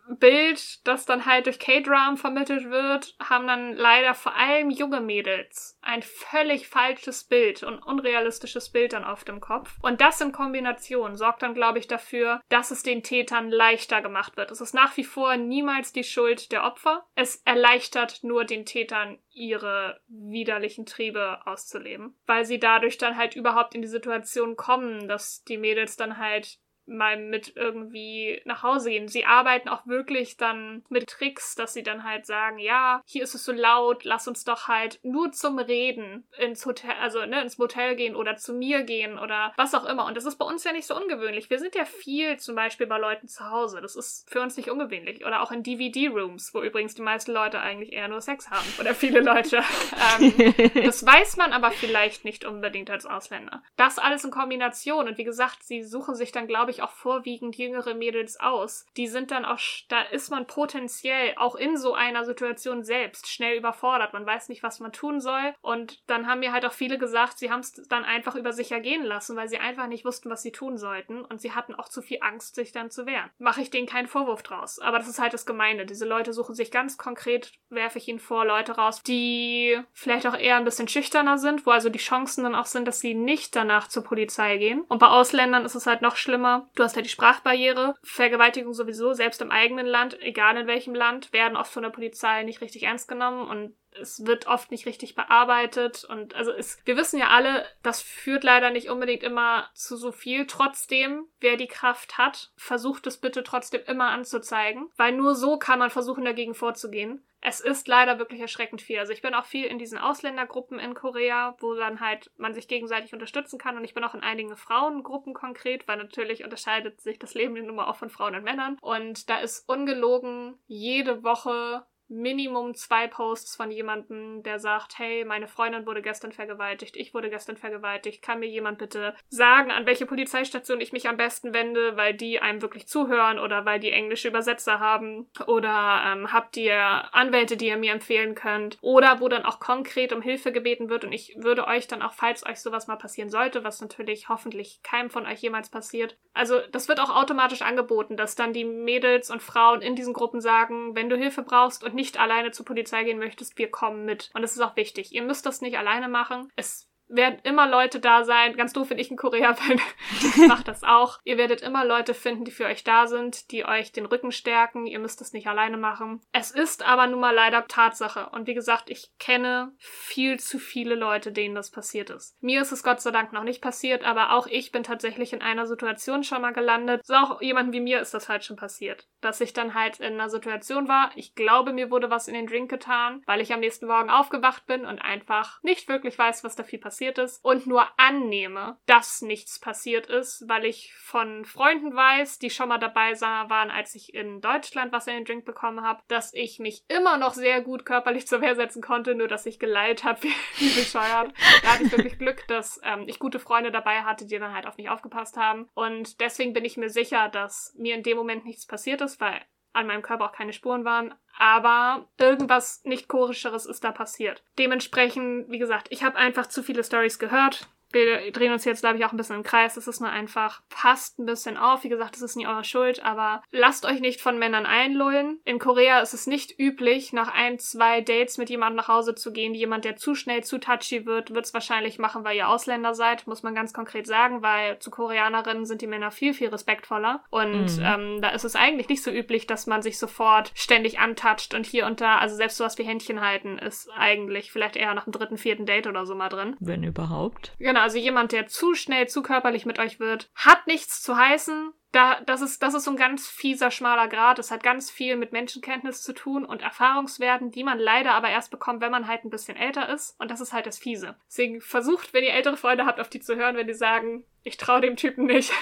Bild, das dann halt durch K-Dram vermittelt wird, haben dann leider vor allem junge Mädels ein völlig falsches Bild und unrealistisches Bild dann auf dem Kopf. Und das in Kombination sorgt dann, glaube ich, dafür, dass es den Tätern leichter gemacht wird. Es ist nach wie vor niemals die Schuld der Opfer. Es erleichtert nur den Tätern ihre widerlichen Triebe auszuleben, weil sie dadurch dann halt überhaupt in die Situation kommen, dass die Mädels dann halt mal mit irgendwie nach Hause gehen. Sie arbeiten auch wirklich dann mit Tricks, dass sie dann halt sagen, ja, hier ist es so laut, lass uns doch halt nur zum Reden ins Hotel, also ne, ins Motel gehen oder zu mir gehen oder was auch immer. Und das ist bei uns ja nicht so ungewöhnlich. Wir sind ja viel zum Beispiel bei Leuten zu Hause. Das ist für uns nicht ungewöhnlich. Oder auch in DVD-Rooms, wo übrigens die meisten Leute eigentlich eher nur Sex haben. Oder viele Leute. *laughs* ähm, das weiß man aber vielleicht nicht unbedingt als Ausländer. Das alles in Kombination. Und wie gesagt, sie suchen sich dann, glaube ich, ich auch vorwiegend jüngere Mädels aus. Die sind dann auch, da ist man potenziell auch in so einer Situation selbst schnell überfordert. Man weiß nicht, was man tun soll. Und dann haben mir halt auch viele gesagt, sie haben es dann einfach über sich ergehen lassen, weil sie einfach nicht wussten, was sie tun sollten. Und sie hatten auch zu viel Angst, sich dann zu wehren. Mache ich denen keinen Vorwurf draus. Aber das ist halt das Gemeine. Diese Leute suchen sich ganz konkret, werfe ich ihnen vor, Leute raus, die vielleicht auch eher ein bisschen schüchterner sind, wo also die Chancen dann auch sind, dass sie nicht danach zur Polizei gehen. Und bei Ausländern ist es halt noch schlimmer. Du hast halt die Sprachbarriere. Vergewaltigung sowieso, selbst im eigenen Land, egal in welchem Land, werden oft von der Polizei nicht richtig ernst genommen und es wird oft nicht richtig bearbeitet und also es, wir wissen ja alle, das führt leider nicht unbedingt immer zu so viel. Trotzdem, wer die Kraft hat, versucht es bitte trotzdem immer anzuzeigen, weil nur so kann man versuchen, dagegen vorzugehen es ist leider wirklich erschreckend viel. Also ich bin auch viel in diesen Ausländergruppen in Korea, wo dann halt man sich gegenseitig unterstützen kann. Und ich bin auch in einigen Frauengruppen konkret, weil natürlich unterscheidet sich das Leben nun mal auch von Frauen und Männern. Und da ist ungelogen jede Woche Minimum zwei Posts von jemandem, der sagt, hey, meine Freundin wurde gestern vergewaltigt, ich wurde gestern vergewaltigt, kann mir jemand bitte sagen, an welche Polizeistation ich mich am besten wende, weil die einem wirklich zuhören oder weil die englische Übersetzer haben oder ähm, habt ihr Anwälte, die ihr mir empfehlen könnt oder wo dann auch konkret um Hilfe gebeten wird und ich würde euch dann auch, falls euch sowas mal passieren sollte, was natürlich hoffentlich keinem von euch jemals passiert, also das wird auch automatisch angeboten, dass dann die Mädels und Frauen in diesen Gruppen sagen, wenn du Hilfe brauchst und nicht alleine zur Polizei gehen möchtest, wir kommen mit. Und das ist auch wichtig. Ihr müsst das nicht alleine machen. Es werden immer Leute da sein. Ganz doof, wenn ich in Korea *laughs* bin. ich mach das auch. Ihr werdet immer Leute finden, die für euch da sind, die euch den Rücken stärken. Ihr müsst es nicht alleine machen. Es ist aber nun mal leider Tatsache. Und wie gesagt, ich kenne viel zu viele Leute, denen das passiert ist. Mir ist es Gott sei Dank noch nicht passiert, aber auch ich bin tatsächlich in einer Situation schon mal gelandet. So auch jemandem wie mir ist das halt schon passiert. Dass ich dann halt in einer Situation war, ich glaube, mir wurde was in den Drink getan, weil ich am nächsten Morgen aufgewacht bin und einfach nicht wirklich weiß, was da viel passiert passiert ist und nur annehme, dass nichts passiert ist, weil ich von Freunden weiß, die schon mal dabei waren, als ich in Deutschland was in den Drink bekommen habe, dass ich mich immer noch sehr gut körperlich zur Wehr setzen konnte, nur dass ich geleilt habe, wie, *laughs* wie bescheuert. Da hatte ich wirklich Glück, dass ähm, ich gute Freunde dabei hatte, die dann halt auf mich aufgepasst haben. Und deswegen bin ich mir sicher, dass mir in dem Moment nichts passiert ist, weil an meinem Körper auch keine Spuren waren, aber irgendwas nicht chorischeres ist da passiert. Dementsprechend, wie gesagt, ich habe einfach zu viele Stories gehört wir drehen uns jetzt, glaube ich, auch ein bisschen im Kreis. Es ist nur einfach, passt ein bisschen auf. Wie gesagt, es ist nie eure Schuld, aber lasst euch nicht von Männern einlullen. In Korea ist es nicht üblich, nach ein, zwei Dates mit jemandem nach Hause zu gehen. Jemand, der zu schnell zu touchy wird, wird es wahrscheinlich machen, weil ihr Ausländer seid, muss man ganz konkret sagen, weil zu Koreanerinnen sind die Männer viel, viel respektvoller. Und mhm. ähm, da ist es eigentlich nicht so üblich, dass man sich sofort ständig antatscht und hier und da, also selbst sowas wie Händchen halten, ist eigentlich vielleicht eher nach dem dritten, vierten Date oder so mal drin. Wenn überhaupt. Genau, also jemand, der zu schnell, zu körperlich mit euch wird, hat nichts zu heißen. Da, das, ist, das ist so ein ganz fieser, schmaler Grad. Das hat ganz viel mit Menschenkenntnis zu tun und Erfahrungswerten, die man leider aber erst bekommt, wenn man halt ein bisschen älter ist. Und das ist halt das Fiese. Deswegen versucht, wenn ihr ältere Freunde habt, auf die zu hören, wenn die sagen, ich traue dem Typen nicht.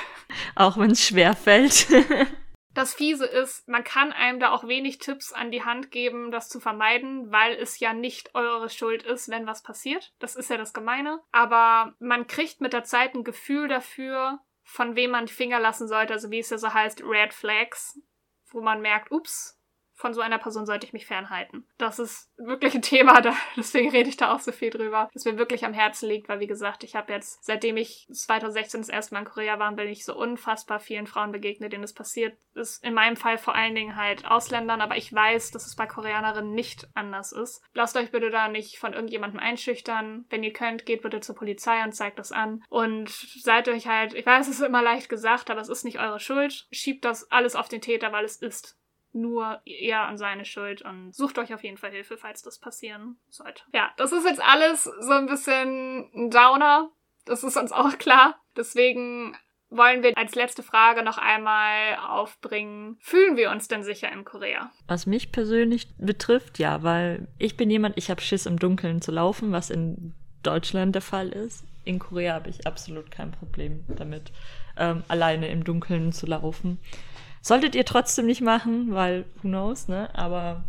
Auch wenn es schwer fällt. *laughs* Das Fiese ist, man kann einem da auch wenig Tipps an die Hand geben, das zu vermeiden, weil es ja nicht eure Schuld ist, wenn was passiert. Das ist ja das Gemeine. Aber man kriegt mit der Zeit ein Gefühl dafür, von wem man die Finger lassen sollte, also wie es ja so heißt, Red Flags, wo man merkt, ups, von so einer Person sollte ich mich fernhalten. Das ist wirklich ein Thema, *laughs* da, deswegen rede ich da auch so viel drüber, das mir wirklich am Herzen liegt, weil wie gesagt, ich habe jetzt, seitdem ich 2016 das erste Mal in Korea war, bin ich so unfassbar vielen Frauen begegnet, denen das passiert ist. In meinem Fall vor allen Dingen halt Ausländern, aber ich weiß, dass es bei Koreanerinnen nicht anders ist. Lasst euch bitte da nicht von irgendjemandem einschüchtern. Wenn ihr könnt, geht bitte zur Polizei und zeigt das an. Und seid euch halt, ich weiß, es ist immer leicht gesagt, aber es ist nicht eure Schuld. Schiebt das alles auf den Täter, weil es ist nur eher an seine Schuld und sucht euch auf jeden Fall Hilfe, falls das passieren sollte. Ja, das ist jetzt alles so ein bisschen ein Downer. Das ist uns auch *laughs* klar. Deswegen wollen wir als letzte Frage noch einmal aufbringen. Fühlen wir uns denn sicher in Korea? Was mich persönlich betrifft, ja, weil ich bin jemand, ich habe Schiss im Dunkeln zu laufen, was in Deutschland der Fall ist. In Korea habe ich absolut kein Problem damit, ähm, alleine im Dunkeln zu laufen. Solltet ihr trotzdem nicht machen, weil who knows, ne? Aber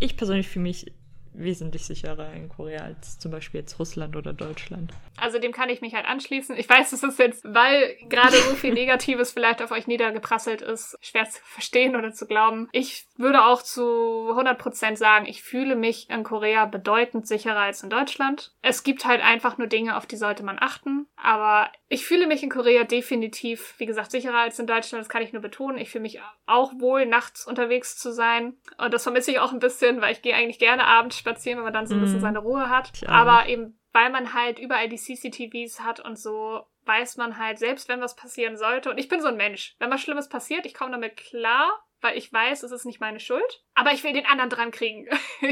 ich persönlich fühle mich wesentlich sicherer in Korea als zum Beispiel jetzt Russland oder Deutschland. Also dem kann ich mich halt anschließen. Ich weiß, es ist jetzt, weil gerade so viel *laughs* Negatives vielleicht auf euch niedergeprasselt ist, schwer zu verstehen oder zu glauben. Ich würde auch zu 100% sagen, ich fühle mich in Korea bedeutend sicherer als in Deutschland. Es gibt halt einfach nur Dinge, auf die sollte man achten. Aber ich fühle mich in Korea definitiv, wie gesagt, sicherer als in Deutschland. Das kann ich nur betonen. Ich fühle mich auch wohl, nachts unterwegs zu sein. Und das vermisse ich auch ein bisschen, weil ich gehe eigentlich gerne abends spazieren, wenn man dann so ein bisschen mhm. seine Ruhe hat. Aber eben, weil man halt überall die CCTVs hat und so, weiß man halt, selbst wenn was passieren sollte, und ich bin so ein Mensch, wenn was Schlimmes passiert, ich komme damit klar, weil ich weiß, es ist nicht meine Schuld. Aber ich will den anderen dran kriegen. *laughs* *laughs*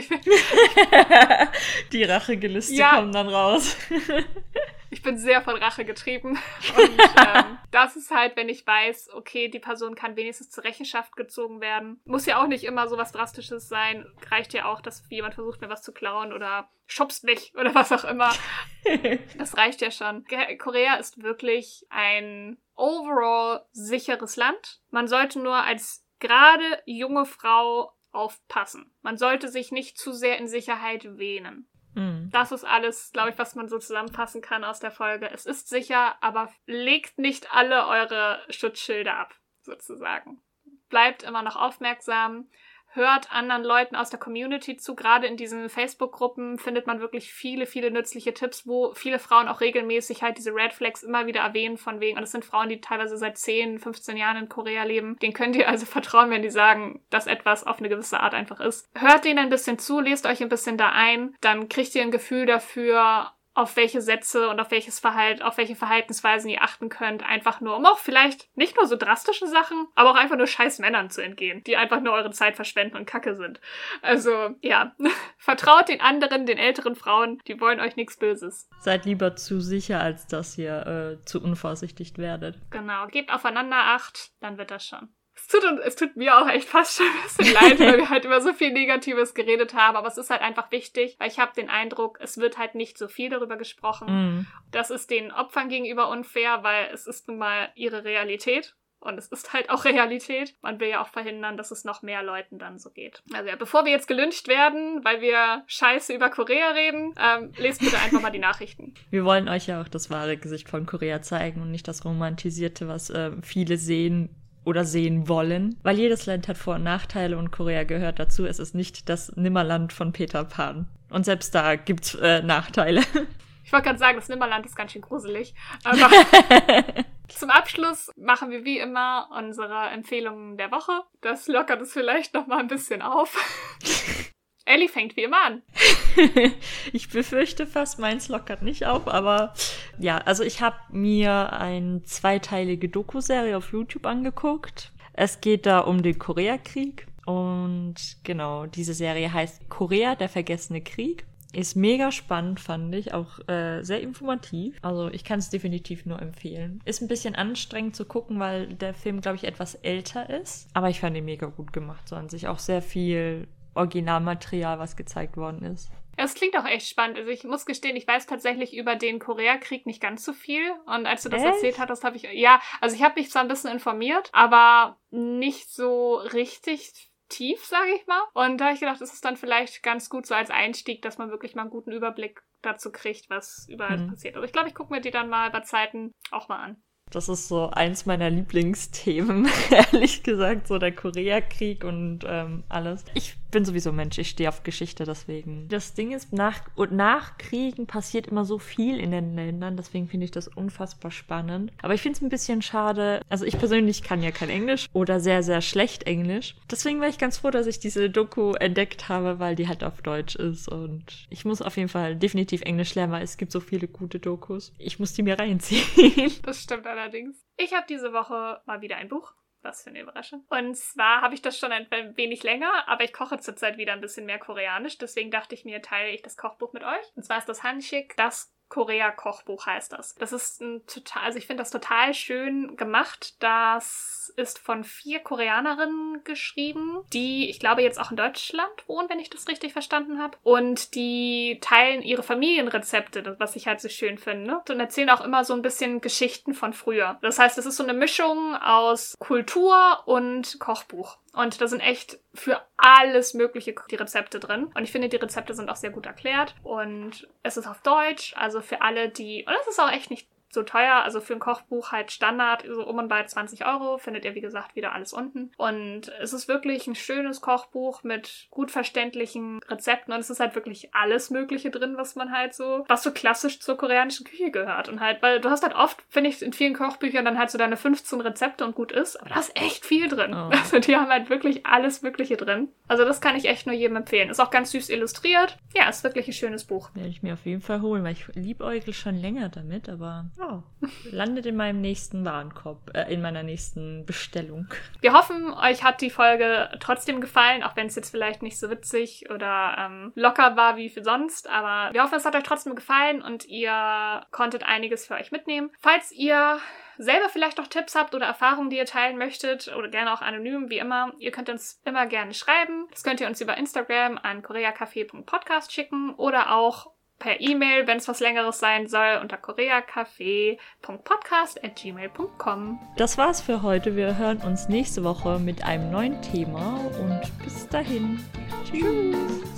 die Rachegelüste ja. kommen dann raus. *laughs* ich bin sehr von Rache getrieben. *laughs* Und ähm, das ist halt, wenn ich weiß, okay, die Person kann wenigstens zur Rechenschaft gezogen werden. Muss ja auch nicht immer so was Drastisches sein. Reicht ja auch, dass jemand versucht, mir was zu klauen oder schubst mich oder was auch immer. *laughs* das reicht ja schon. Korea ist wirklich ein overall sicheres Land. Man sollte nur als gerade junge Frau aufpassen. Man sollte sich nicht zu sehr in Sicherheit wähnen. Mhm. Das ist alles, glaube ich, was man so zusammenfassen kann aus der Folge. Es ist sicher, aber legt nicht alle eure Schutzschilder ab, sozusagen. Bleibt immer noch aufmerksam hört anderen Leuten aus der Community zu. Gerade in diesen Facebook-Gruppen findet man wirklich viele, viele nützliche Tipps, wo viele Frauen auch regelmäßig halt diese Red Flags immer wieder erwähnen, von wegen, und das sind Frauen, die teilweise seit 10, 15 Jahren in Korea leben. Den könnt ihr also *laughs* vertrauen, wenn die sagen, dass etwas auf eine gewisse Art einfach ist. Hört denen ein bisschen zu, lest euch ein bisschen da ein, dann kriegt ihr ein Gefühl dafür, auf welche Sätze und auf welches Verhalten, auf welche Verhaltensweisen ihr achten könnt, einfach nur, um auch vielleicht nicht nur so drastische Sachen, aber auch einfach nur scheiß Männern zu entgehen, die einfach nur eure Zeit verschwenden und kacke sind. Also, ja, *laughs* vertraut den anderen, den älteren Frauen, die wollen euch nichts Böses. Seid lieber zu sicher, als dass ihr äh, zu unvorsichtig werdet. Genau, gebt aufeinander Acht, dann wird das schon. Es tut, es tut mir auch echt fast schon ein bisschen *laughs* leid, weil wir halt über so viel Negatives geredet haben. Aber es ist halt einfach wichtig, weil ich habe den Eindruck, es wird halt nicht so viel darüber gesprochen. Mm. Das ist den Opfern gegenüber unfair, weil es ist nun mal ihre Realität. Und es ist halt auch *laughs* Realität. Man will ja auch verhindern, dass es noch mehr Leuten dann so geht. Also ja, bevor wir jetzt gelünscht werden, weil wir scheiße über Korea reden, ähm, lest bitte einfach mal die *laughs* Nachrichten. Wir wollen euch ja auch das wahre Gesicht von Korea zeigen und nicht das Romantisierte, was äh, viele sehen, oder sehen wollen, weil jedes Land hat Vor- und Nachteile und Korea gehört dazu. Es ist nicht das Nimmerland von Peter Pan. Und selbst da gibt's äh, Nachteile. Ich wollte gerade sagen, das Nimmerland ist ganz schön gruselig. Aber *laughs* zum Abschluss machen wir wie immer unsere Empfehlungen der Woche. Das lockert es vielleicht noch mal ein bisschen auf. *laughs* Ellie fängt wie immer an. *laughs* ich befürchte fast, meins lockert nicht auf, aber ja, also ich habe mir eine zweiteilige Doku-Serie auf YouTube angeguckt. Es geht da um den Koreakrieg und genau, diese Serie heißt Korea, der vergessene Krieg. Ist mega spannend, fand ich, auch äh, sehr informativ. Also ich kann es definitiv nur empfehlen. Ist ein bisschen anstrengend zu gucken, weil der Film, glaube ich, etwas älter ist. Aber ich fand ihn mega gut gemacht, so an sich. Auch sehr viel Originalmaterial, was gezeigt worden ist. Es klingt auch echt spannend. Also ich muss gestehen, ich weiß tatsächlich über den Koreakrieg nicht ganz so viel. Und als du das echt? erzählt hattest, habe ich ja, also ich habe mich zwar ein bisschen informiert, aber nicht so richtig tief, sage ich mal. Und da habe ich gedacht, das ist dann vielleicht ganz gut so als Einstieg, dass man wirklich mal einen guten Überblick dazu kriegt, was überall mhm. passiert. Aber ich glaube, ich gucke mir die dann mal bei Zeiten auch mal an. Das ist so eins meiner Lieblingsthemen, *laughs* ehrlich gesagt, so der Koreakrieg und ähm, alles. Ich bin sowieso Mensch, ich stehe auf Geschichte, deswegen. Das Ding ist, nach, und nach Kriegen passiert immer so viel in den Ländern, deswegen finde ich das unfassbar spannend. Aber ich finde es ein bisschen schade. Also ich persönlich kann ja kein Englisch oder sehr, sehr schlecht Englisch. Deswegen war ich ganz froh, dass ich diese Doku entdeckt habe, weil die halt auf Deutsch ist. Und ich muss auf jeden Fall definitiv Englisch lernen, weil es gibt so viele gute Dokus. Ich muss die mir reinziehen. Das stimmt allerdings. Ich habe diese Woche mal wieder ein Buch was für eine Überraschung. Und zwar habe ich das schon ein wenig länger, aber ich koche zurzeit wieder ein bisschen mehr koreanisch. Deswegen dachte ich mir, teile ich das Kochbuch mit euch. Und zwar ist das Hanshik, das Korea-Kochbuch heißt das. Das ist ein total, also ich finde das total schön gemacht. Das ist von vier Koreanerinnen geschrieben, die, ich glaube, jetzt auch in Deutschland wohnen, wenn ich das richtig verstanden habe. Und die teilen ihre Familienrezepte, was ich halt so schön finde. Und erzählen auch immer so ein bisschen Geschichten von früher. Das heißt, es ist so eine Mischung aus Kultur und Kochbuch. Und da sind echt für alles Mögliche die Rezepte drin. Und ich finde, die Rezepte sind auch sehr gut erklärt. Und es ist auf Deutsch. Also für alle, die. Und es ist auch echt nicht so teuer. Also für ein Kochbuch halt Standard, so um und bei 20 Euro. Findet ihr, wie gesagt, wieder alles unten. Und es ist wirklich ein schönes Kochbuch mit gut verständlichen Rezepten. Und es ist halt wirklich alles Mögliche drin, was man halt so, was so klassisch zur koreanischen Küche gehört. Und halt, weil du hast halt oft, finde ich, in vielen Kochbüchern dann halt so deine 15 Rezepte und gut ist. Aber da ist echt viel drin. Oh. Also die haben halt wirklich alles Mögliche drin. Also das kann ich echt nur jedem empfehlen. Ist auch ganz süß illustriert. Ja, ist wirklich ein schönes Buch. Werde ich mir auf jeden Fall holen, weil ich liebäugel schon länger damit, aber Oh, landet in meinem nächsten Warenkorb, äh, in meiner nächsten Bestellung. Wir hoffen, euch hat die Folge trotzdem gefallen, auch wenn es jetzt vielleicht nicht so witzig oder ähm, locker war wie für sonst. Aber wir hoffen, es hat euch trotzdem gefallen und ihr konntet einiges für euch mitnehmen. Falls ihr selber vielleicht noch Tipps habt oder Erfahrungen, die ihr teilen möchtet oder gerne auch anonym, wie immer, ihr könnt uns immer gerne schreiben. Das könnt ihr uns über Instagram an koreacafé.podcast schicken oder auch per E-Mail, wenn es was längeres sein soll, unter koreacafé.podcast.gmail.com. Das war's für heute. Wir hören uns nächste Woche mit einem neuen Thema und bis dahin. Tschüss.